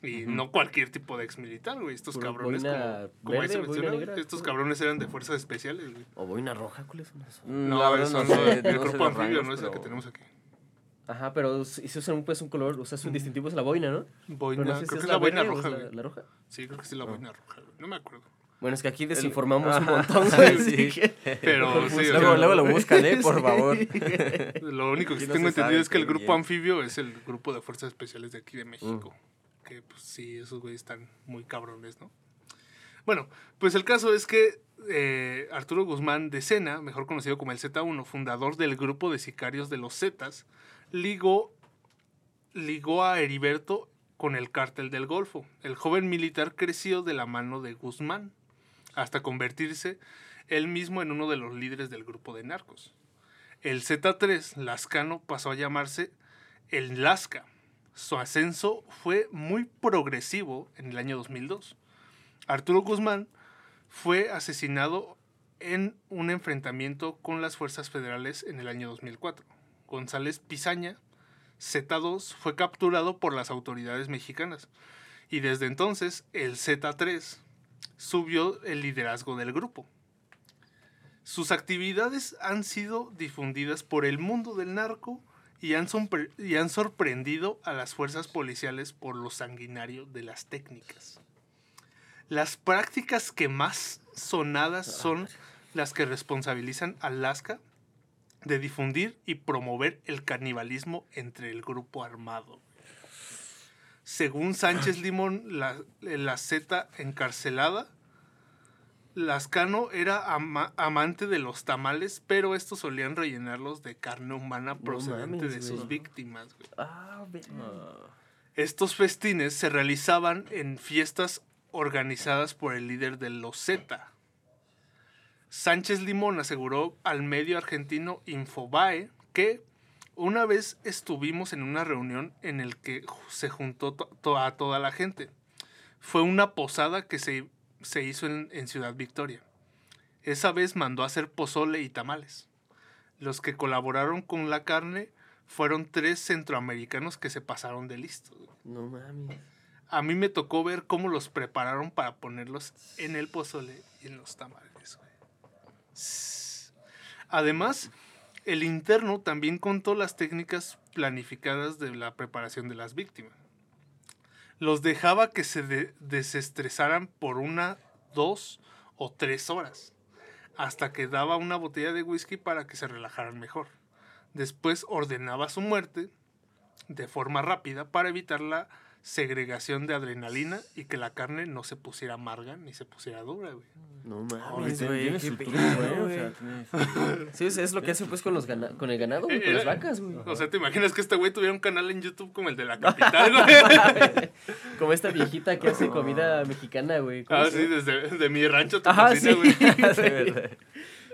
Y no cualquier tipo de exmilitar, güey. Estos Puro cabrones, como, como ahí se verde, boina menciona, negra, estos cabrones eran de fuerzas especiales, güey. ¿O boina roja? ¿Cuáles son esos? Mm, No, la verdad eso no no, sé, el no sé grupo anfibio rangos, no es el que pero- tenemos aquí. Ajá, pero si se usan pues un color, o sea, su distintivo es la boina, ¿no? Boina, Pero no sé si creo que es la boina roja, es la, la roja. Sí, creo que sí la boina roja, güey. No me acuerdo. Bueno, es que aquí desinformamos un Ajá. montón, Sí, güey. sí. dije. Pero sí, o Luego, sea, luego lo buscan, ¿eh? Por Sí. favor. Lo único que no tengo entendido es que el grupo bien. anfibio es el grupo de fuerzas especiales de aquí de México. Mm. Que pues sí, esos güeyes están muy cabrones, ¿no? Bueno, pues el caso es que eh, Arturo Guzmán de Sena, mejor conocido como el Z1, fundador del grupo de sicarios de los Zetas, ligó, ligó a Heriberto con el cártel del Golfo. El joven militar creció de la mano de Guzmán hasta convertirse él mismo en uno de los líderes del grupo de narcos. El Z3 Lascano pasó a llamarse el Lasca. Su ascenso fue muy progresivo en el año 2002. Arturo Guzmán fue asesinado en un enfrentamiento con las fuerzas federales en el año 2004. González Pizaña, Z2, fue capturado por las autoridades mexicanas y desde entonces el Z3 subió el liderazgo del grupo. Sus actividades han sido difundidas por el mundo del narco y han, sorpre- y han sorprendido a las fuerzas policiales por lo sanguinario de las técnicas. Las prácticas que más sonadas son las que responsabilizan a Alaska de difundir y promover el canibalismo entre el grupo armado. Según Sánchez Limón, la, la Z encarcelada, Lascano era ama- amante de los tamales, pero estos solían rellenarlos de carne humana procedente mames, de sus güey. víctimas. güey. Ah, ve- Estos festines se realizaban en fiestas organizadas por el líder de los Z. Sánchez Limón aseguró al medio argentino Infobae que Una vez estuvimos en una reunión en el que se juntó to- to- a toda la gente. Fue una posada que se, se hizo en, en Ciudad Victoria. Esa vez mandó a hacer pozole y tamales. Los que colaboraron con la carne fueron tres centroamericanos que se pasaron de listos. güey. No mames. A mí me tocó ver cómo los prepararon para ponerlos en el pozole y en los tamales. Además, el interno también contó las técnicas planificadas de la preparación de las víctimas. Los dejaba que se de- desestresaran por una, dos o tres horas, hasta que daba una botella de whisky para que se relajaran mejor. Después ordenaba su muerte de forma rápida para evitar la segregación de adrenalina y que la carne no se pusiera amarga ni se pusiera dura, güey. No mames, güey. tiene qué su pedo, truco, ¿eh? O güey. sea, Sí, es lo que hace pues con los gana- con el ganado, güey, con las vacas, güey. O sea, ¿te imaginas que este güey tuviera un canal en YouTube como el de la capital, güey? Como esta viejita que hace comida mexicana, güey. ¿Cómo ah, sí, desde de mi rancho tu Ajá, cocina, sí. güey.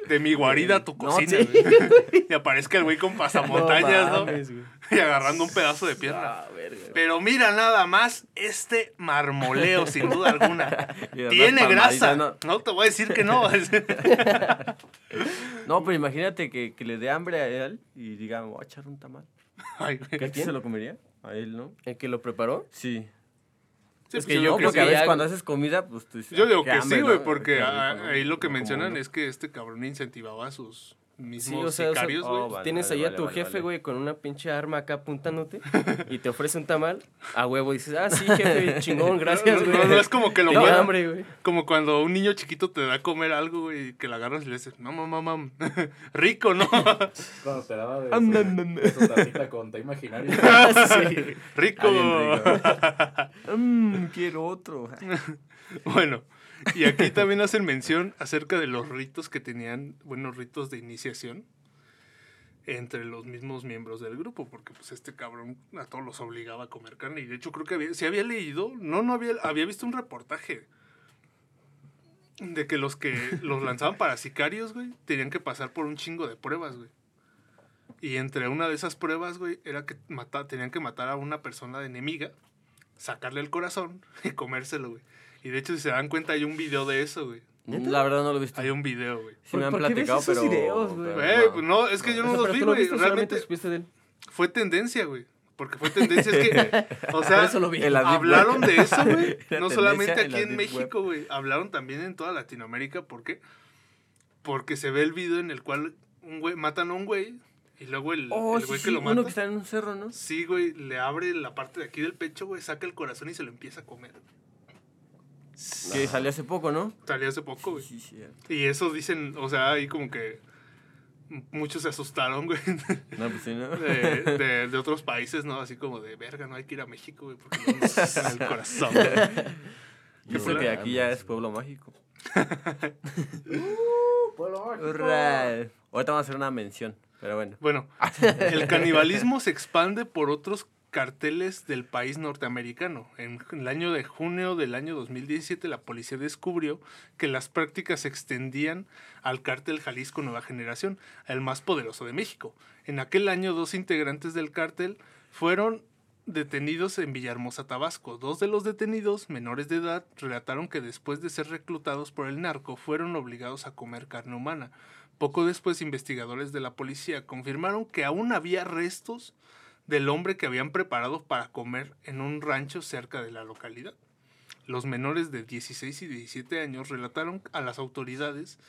De mi guarida a tu No, cocina, sí. Y aparezca el güey con pasamontañas, ¿no? mames. Y agarrando un pedazo de pierna. Ah, verga. güey. Pero mira nada más este marmoleo, sin duda alguna. Tiene grasa. ¿no? No te voy a decir que no. No, pero imagínate que, que le dé hambre a él y diga, voy a echar un tamal. Ay. ¿Qué se lo comería? A él, ¿no? ¿El que lo preparó? Sí. Sí, Es pues que yo No, que creo porque sí. a veces ya- cuando haces comida, pues tú dices, Yo digo "Qué que hambre, sí, ¿no? güey, porque ah, ¿no? ahí lo que mencionan es que este cabrón incentivaba a sus mismos Sí, o sea, o sea, sicarios, güey. oh, vale, Tienes vale, ahí a tu vale, jefe, vale. güey, con una pinche arma acá apuntándote y te ofrece un tamal, a huevo dices, ah, sí, jefe, chingón, gracias, güey. no, no, es como que lo manda- hambre, güey. Como cuando un niño chiquito te da a comer algo, güey, y que la agarras y le dices, no, mamá, mamá, rico, ¿no? Cuando te daba de, Am, su- tacita con té imaginario. Sí. rico. Ah, rico. Mm, quiero otro. Bueno, y aquí también hacen mención acerca de los ritos que tenían, buenos ritos de iniciación entre los mismos miembros del grupo, porque pues este cabrón a todos los obligaba a comer carne. Y de hecho creo que había, si había leído, no, no había, había visto un reportaje de que los que los lanzaban para sicarios, güey, tenían que pasar por un chingo de pruebas, güey. Y entre una de esas pruebas, güey, era que mata, tenían que matar a una persona enemiga, sacarle el corazón y comérselo, güey. Y de hecho, si se dan cuenta, hay un video de eso, güey. La verdad no lo he visto. Hay un video, güey. Sí me han ¿Por qué ves platicado, esos pero... videos, güey? Güey, pues no, es que yo no O sea, los vi, güey. Realmente supiste de él. fue tendencia, güey. Porque fue tendencia, es que, o sea, eso lo vi. hablaron de eso, güey. No solamente en aquí en. México, güey. Hablaron también en toda Latinoamérica. ¿Por qué? Porque se ve el video en el cual un güey, matan a un güey y luego el, Oh, el güey sí, que lo uno mata. que está en un cerro, ¿no? Sí, güey, le abre la parte de aquí del pecho, güey, saca el corazón y se lo empieza a comer. Que salió hace poco, ¿no? Salió hace poco, güey. Sí, sí. Y eso dicen, o sea, ahí como que muchos se asustaron, güey, No, pues sí, ¿no? de, de, de otros países, ¿no? Así como de, verga, no hay que ir a México, güey, porque no nos el corazón. güey". Yo que aquí ya es pueblo mágico. Pueblo mágico. Hurra. Ahorita vamos a hacer una mención, pero bueno. Bueno, el canibalismo se expande por otros carteles del país norteamericano. En el año de junio del año 2017, la policía descubrió que las prácticas se extendían al cártel Jalisco Nueva Generación, el más poderoso de México. En aquel año, dos integrantes del cártel fueron detenidos en Villahermosa, Tabasco. Dos de los detenidos, menores de edad, relataron que después de ser reclutados por el narco, fueron obligados a comer carne humana. Poco después, investigadores de la policía confirmaron que aún había restos del hombre que habían preparado para comer en un rancho cerca de la localidad. Los menores de 16 y 17 años relataron a las autoridades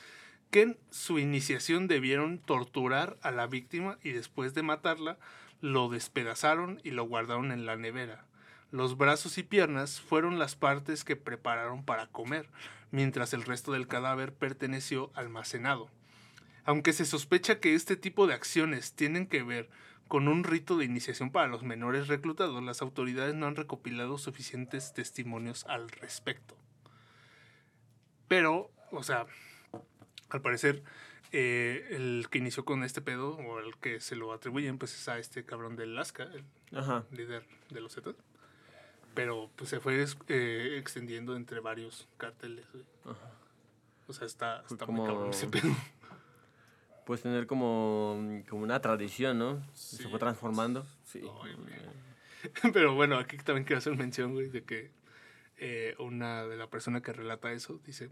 que en su iniciación debieron torturar a la víctima y después de matarla lo despedazaron y lo guardaron en la nevera. Los brazos y piernas fueron las partes que prepararon para comer, mientras el resto del cadáver perteneció almacenado. Aunque se sospecha que este tipo de acciones tienen que ver con un rito de iniciación para los menores reclutados, las autoridades no han recopilado suficientes testimonios al respecto. Pero, o sea, al parecer, eh, el que inició con este pedo, o el que se lo atribuyen, pues es a este cabrón del Alaska, el Ajá. líder de los Zetas. Pero pues se fue eh, extendiendo entre varios cárteles, güey. O sea, está, está muy cabrón ese pedo. Pues tener como, como una tradición, ¿no? Se fue transformando. Sí. Ay. Pero bueno, aquí también quiero hacer mención, güey, de que eh, una de la persona que relata eso dice,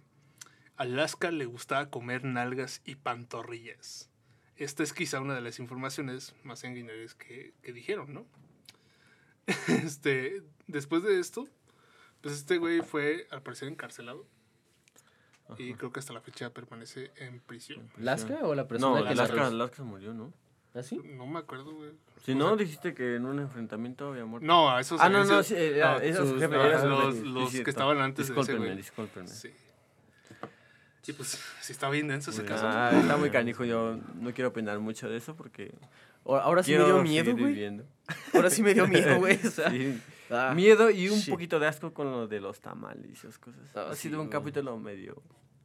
Alaska le gustaba comer nalgas y pantorrillas. Esta es quizá una de las informaciones más sanguinarias que, que dijeron, ¿no? Este, después de esto, pues este güey fue al parecer encarcelado. Y creo que hasta la fecha permanece en prisión. ¿Lasca o la persona No, que la Alaska, arrestó? Alaska murió, ¿no? ¿Ah, sí? No me acuerdo, güey. Si O no, sea, dijiste que en un enfrentamiento había muerto. No, a esos Ah, no, no, esos- sí, era- no, esos sus- jefes, los, que estaban antes de ese Discúlpenme, discúlpenme. Sí. Sí, pues sí está bien denso ese caso. Ah, está muy canijo, yo no quiero opinar mucho de eso porque Ahora ahora sí me dio miedo, güey. viviendo. Ahora sí me dio miedo, güey. o sea, Sí. Ah. Miedo y un shit. poquito de asco con lo de los tamales y esas cosas. Ah, ha sí, sido un güey. capítulo medio...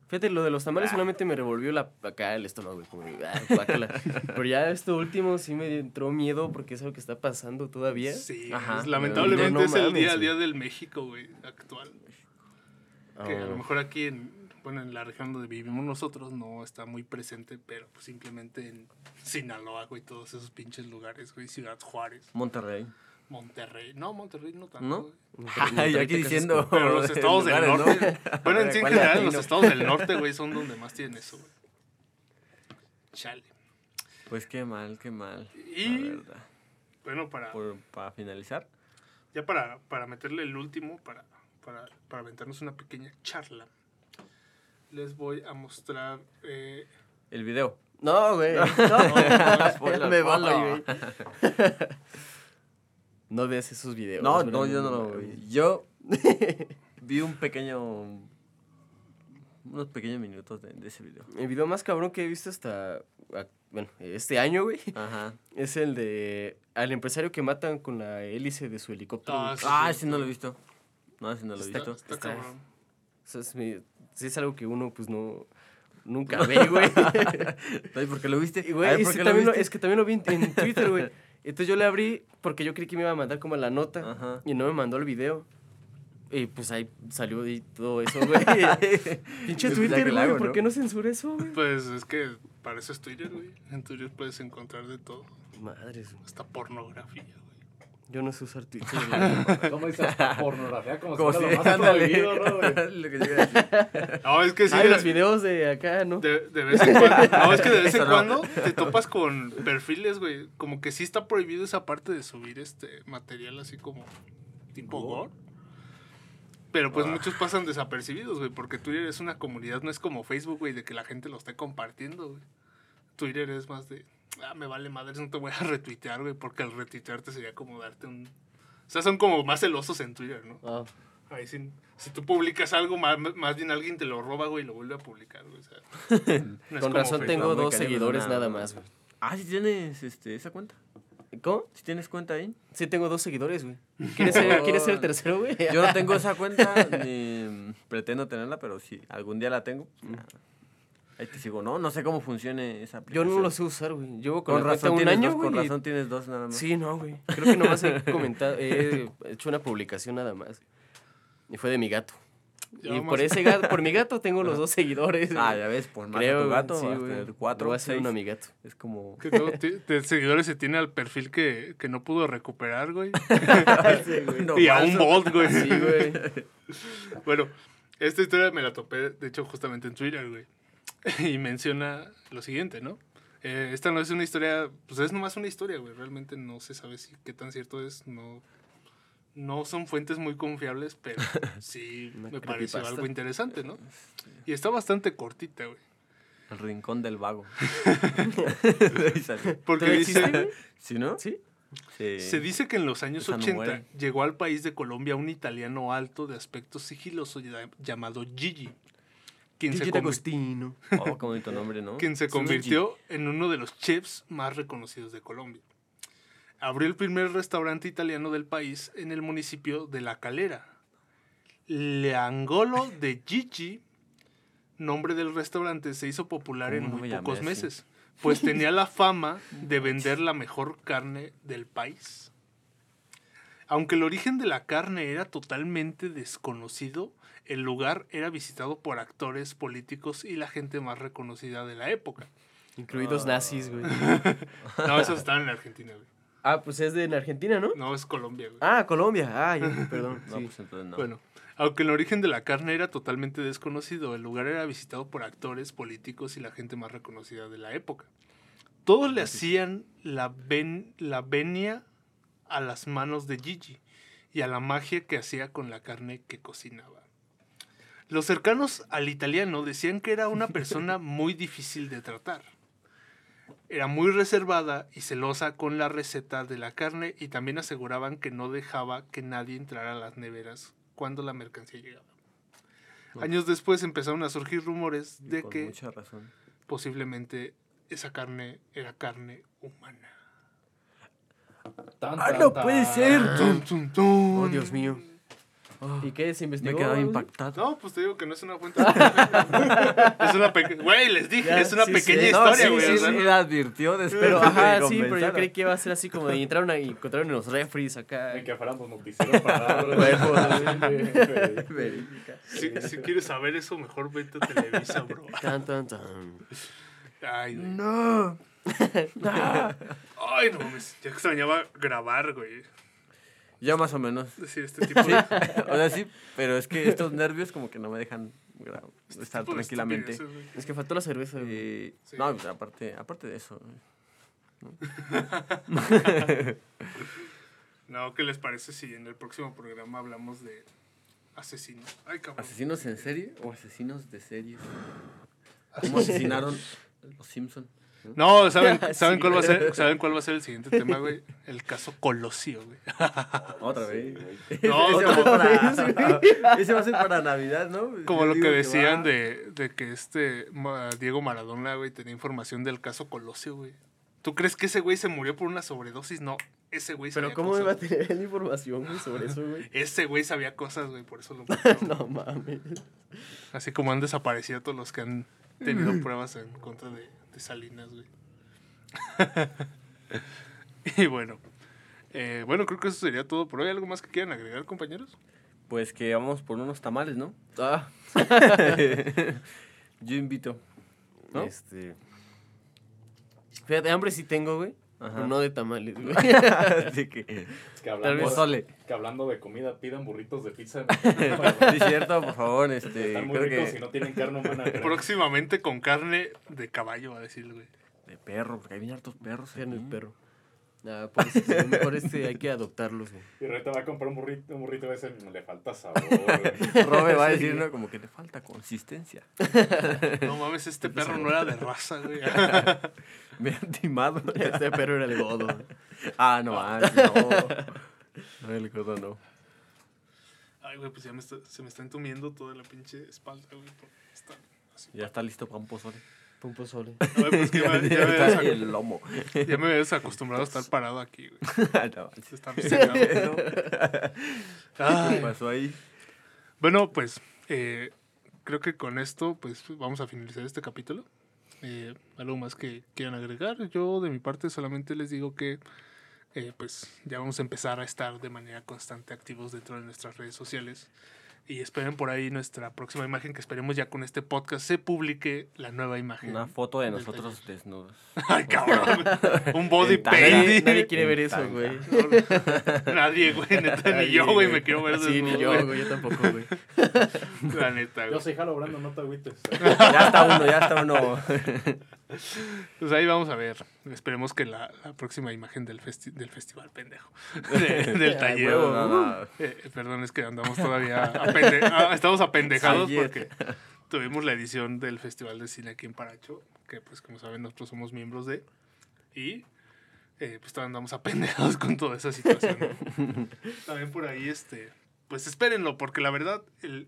Fíjate, lo de los tamales solamente me revolvió la, acá el estómago. Como, ah. Pero ya esto último sí me entró miedo porque es algo que está pasando todavía. Sí, Ajá. es- lamentablemente No, no es el mames, día a día del México, güey, actual. Que a lo Ah. mejor aquí en, bueno, en la región donde vivimos nosotros no está muy presente, pero pues simplemente en Sinaloa, güey, todos esos pinches lugares, güey, Ciudad Juárez, Monterrey. Monterrey. No, Monterrey no tanto, ¿No? yo aquí diciendo... Pero los estados del lugares, ¿no? norte. Bueno, en sí, en ¿Cuál general, los estados del norte, güey, son donde más tienen eso, güey. Chale. Pues qué mal, qué mal. Y- La verdad. Bueno, para, Por- para finalizar. ya para, para meterle el último, para, para, para aventarnos una pequeña charla, les voy a mostrar. eh, El video. No, güey. No, Spoiler, me voy, güey. No veas esos videos. No, no, yo no lo vi. Yo vi un pequeño... Unos pequeños minutos de, de ese video. El video más cabrón que he visto hasta, bueno, este año, güey, Ajá. es el de al empresario que matan con la hélice de su helicóptero. Ah, sí. Ah, ese no lo he visto. No, ese no lo he visto. está Está- cabrón. O sea, es, mi- sí es algo que uno, pues, no... Nunca ve, güey. ¿Por qué lo viste? Güey, es, ¿por que también lo- es que también lo vi en, en Twitter, güey. Entonces yo le abrí porque yo creí que me iba a mandar como la nota Ajá. y no me mandó el video. Y pues ahí salió y todo eso, güey. Pinche Twitter, güey, ¿por ¿no? qué no censura eso, güey? Pues es que para eso es Twitter, güey. En Twitter puedes encontrar de todo. Madres. Hasta pornografía, güey. Yo no sé usar Twitter. ¿Cómo dices? Pornografía, como, Como si si, fuera lo más prohibido, ¿no, güey? Lo que yo iba a decir. No, es que sí. Ay, de- los videos de acá, ¿no? De, de vez en cuando. No, es que de vez en no. cuando te topas con perfiles, güey. Como que sí está prohibido esa parte de subir este material así como tipo gore. Pero pues muchos pasan desapercibidos, güey. Porque Twitter es una comunidad, no es como Facebook, güey, de que la gente lo esté compartiendo, güey. Twitter es más de, ah, me vale madres, no te voy a retuitear, güey. Porque al retuitearte sería como darte un. O sea, son como más celosos en Twitter, ¿no? Ah, Ahí sí, si tú publicas algo, más, más bien alguien te lo roba, güey, y lo vuelve a publicar, güey. O sea, no con razón Facebook. tengo dos seguidores nada, nada más, güey. Ah, si tienes este, esa cuenta. ¿Cómo? Si tienes cuenta ahí. Sí, tengo dos seguidores, güey. ¿Quieres ser, ¿quieres ser el tercero, güey? Yo no tengo esa cuenta, ni mm, pretendo tenerla, pero si algún día la tengo, pues, ya. Ahí te sigo. No, no sé cómo funcione esa Yo aplicación. no lo sé usar, güey. Llevo con, Con la cuenta razón, un año, dos, con razón tienes dos nada más. Sí, no, güey. Creo que nomás he comentado, he hecho una publicación nada más. Y fue de mi gato. Ya y vamos. por ese gato, por mi gato tengo los dos seguidores. Ah, güey. ya ves, por más Creo, tu güey, gato, sí, güey. tener cuatro, Voy a hacer uno a mi gato. Es como... Que de seguidores se tiene al perfil que, que no pudo recuperar, güey. No, y a un bot, güey. Sí, güey. Bueno, esta historia me la topé, de hecho, justamente en Twitter, güey. Y menciona lo siguiente, ¿no? Eh, esta no es una historia, pues es nomás una historia, güey. Realmente no se sabe si qué tan cierto es. No, no son fuentes muy confiables, pero sí me pareció algo interesante, ¿no? Y está bastante cortita, güey. El rincón del vago. Porque ¿Todavía dice... ¿Sí, no? ¿Sí? Sí. Se dice que en los años Esa no 80 muere. llegó al país de Colombia un italiano alto de aspecto sigiloso llamado Gigi, quien se. Oh, qué bonito nombre, ¿no? quien se convirtió en uno de los chefs más reconocidos de Colombia. Abrió el primer restaurante italiano del país en el municipio de La Calera. Leangolo de Gigi, nombre del restaurante, se hizo popular en ¿Cómo no muy me pocos así? meses, pues tenía la fama de vender la mejor carne del país. Aunque el origen de la carne era totalmente desconocido, el lugar era visitado por actores, políticos y la gente más reconocida de la época. Incluidos nazis, güey. No, esos estaban en Argentina, güey. Ah, pues es de en Argentina, ¿no? No, es Colombia, güey. Ah, Colombia. Ah, ya, perdón. No, pues entonces no. Bueno, aunque el origen de la carne era totalmente desconocido, el lugar era visitado por actores, políticos y la gente más reconocida de la época. Todos le hacían la, ven, la venia a las manos de Gigi y a la magia que hacía con la carne que cocinaba. Los cercanos al italiano decían que era una persona muy difícil de tratar. Era muy reservada y celosa con la receta de la carne y también aseguraban que no dejaba que nadie entrara a las neveras cuando la mercancía llegaba. Años después empezaron a surgir rumores de que mucha razón. posiblemente esa carne era carne humana. Tan, ¡Ah, tan, no tan. puede ser! Tum, tum, tum. Oh, Dios mío. Oh, ¿Y qué? ¿Se me investigó? he quedado güey? impactado. No, pues te digo que no es una fuente. es una pequeña. Güey, les dije, Ya, es una sí, pequeña sí. No, historia, sí, güey. sí, o sea, sí, la advirtió después. Pero, de ajá, sí, pero yo creí que iba a ser así como de entraron a, y encontraron en los refries acá. Ay, Que fuéramos noticieros para. Si, si quieres saber eso, mejor vete a Televisa, bro. Tan, tan, tan. Ay, güey. No. Ay, no mames. Ya extrañaba grabar, güey. Ya más o menos. Decir este tipo de. O sea, sí, pero es que estos nervios como que no me dejan gra- estar tranquilamente. Es que faltó la cerveza. Eh, Sí. No, pues, aparte, aparte de eso. No, ¿qué les parece si en el próximo programa hablamos de asesinos? Ay, cabrón. ¿Asesinos en serie o asesinos de series? ¿Cómo asesinaron los Simpson? No, ¿saben, Sí, ¿saben, cuál va a güey. ser, ¿saben cuál va a ser el siguiente tema, güey? El caso Colosio, güey. Otra vez. No, ese, va a ser como- para, ese va a ser para Navidad, ¿no? Como Yo lo que decían va- de, de que este Diego Maradona, güey, tenía información del caso Colosio, güey. ¿Tú crees que ese güey se murió por una sobredosis? No, ese güey Pero ¿cómo iba a tener la información güey, sobre eso, güey? Ese güey sabía cosas, güey, por eso lo. No mames. Así como han desaparecido todos los que han tenido pruebas en contra de, de Salinas, güey. y bueno, eh, bueno, creo que eso sería todo por hoy. ¿Algo más que quieran agregar, compañeros? Pues que vamos por unos tamales, ¿no? Ah, Yo invito. ¿no? este. Fíjate, hambre sí tengo, güey. Ajá. Pero no de tamales, güey. Así que. Que Tal hablando, vez- Pozole. que hablando de comida, pidan burritos de pizza. Sí, cierto, por favor. Este, Están muy creo ricos que. y no tienen carne humana. creo. Próximamente con carne de caballo, va a decir, güey. De perro, porque hay bien hartos perros. De aquí. perro. Ah, a lo mejor este hay que adoptarlos, güey. Y ahorita va a comprar un burrito, un burrito de ese y le falta sabor. Robe va a Sí. decir, ¿no? Como que le falta consistencia. No mames, este perro no era de raza, güey. Me han timado. Este perro era el godo. güey. Ah, no, ah, no. No, el codo no. Ay, güey, pues ya me está- se me está entumiendo toda la pinche espalda, güey. por así. Ya está listo para un pozole. Un pozole. A ver, pues que ya, me- ya me había el lomo. ya me había desacostumbrado a estar parado aquí, güey. No. ¿Qué pasó ahí? Bueno, pues eh, creo que con esto pues vamos a finalizar este capítulo. Eh, algo más que quieran agregar. Yo de mi parte solamente les digo que eh, pues ya vamos a empezar a estar de manera constante activos dentro de nuestras redes sociales. Y esperen por ahí nuestra próxima imagen que esperemos ya con este podcast se publique la nueva imagen. Una foto de nosotros desnudos. Ay, cabrón. Un body painting. nadie quiere ver eso, güey. Nadie, güey, neta, ni yo, güey, me quiero ver Sí, ni desnudo, yo, güey. yo tampoco, güey. La neta, Yo güey. soy Jalo Brando, no te agüites. Ya está uno, ya está uno. Pues ahí vamos a ver. Esperemos que la, la próxima imagen del, festi- del festival, pendejo. De- del taller. No, no. Eh, eh, perdón, es que andamos todavía estamos apendejados porque tuvimos la edición del Festival de Cine aquí en Paracho, que pues como saben nosotros somos miembros de, y eh, pues todavía andamos apendejados con toda esa situación. ¿no? También por ahí, este, pues espérenlo, porque la verdad, el...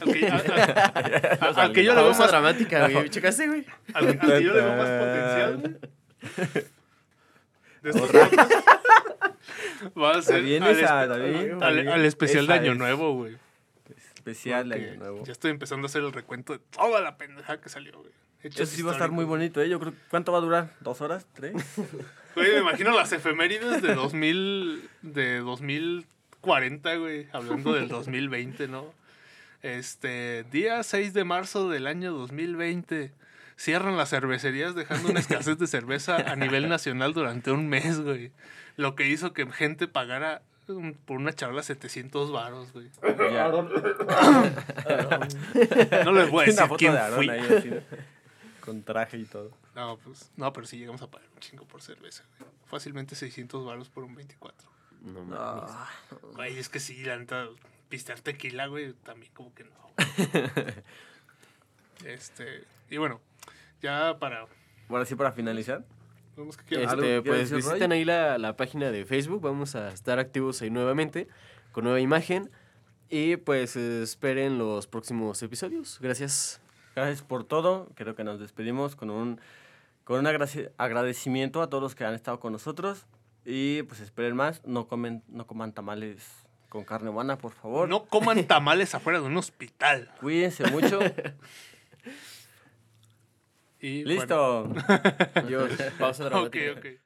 Al que, a- yo le veo más dramática, güey. ¿Checaste, güey? al, al que yo le veo más potencial, güey. De estos podcasts, Va a ser al, espe- especial de Esa Año es Nuevo, güey. Especial de Año Nuevo. Ya estoy empezando a hacer el recuento de toda la pendeja que salió, güey. Eso sí va a estar muy bonito, ¿eh? Yo creo. ¿Cuánto va a durar? ¿Dos horas? ¿Tres? Güey, me imagino las efemérides de 2000, de 2040, güey, hablando del 2020, ¿no? Este, día 6 de marzo del año 2020, cierran las cervecerías dejando una escasez de cerveza a nivel nacional durante un mes, güey. Lo que hizo que gente pagara um, por una charla 700 varos, güey. Ya. No les voy a Una decir foto quién de fui. ahí así, ¿no? Con traje y todo. No, pues, no, pero sí llegamos a pagar un chingo por cerveza, güey. Fácilmente 600 varos por un 24. No. Ah, Güey, es que sí, la neta, pistear tequila, güey, también como que no. este, y bueno, ya para... Bueno, así para finalizar. Vamos que quieras. ¿Algo Este, pues decir, Roy? visiten ahí la, la página de Facebook. Vamos a estar activos ahí nuevamente con nueva imagen. Y pues esperen los próximos episodios. Gracias. Gracias por todo. Creo que nos despedimos con un, con un agradecimiento a todos los que han estado con nosotros. Y pues esperen más. No, comen, no coman tamales con carne humana, por favor. No coman tamales afuera de un hospital. Cuídense mucho. Y, Listo. Pausa bueno, ok, dramática. ok.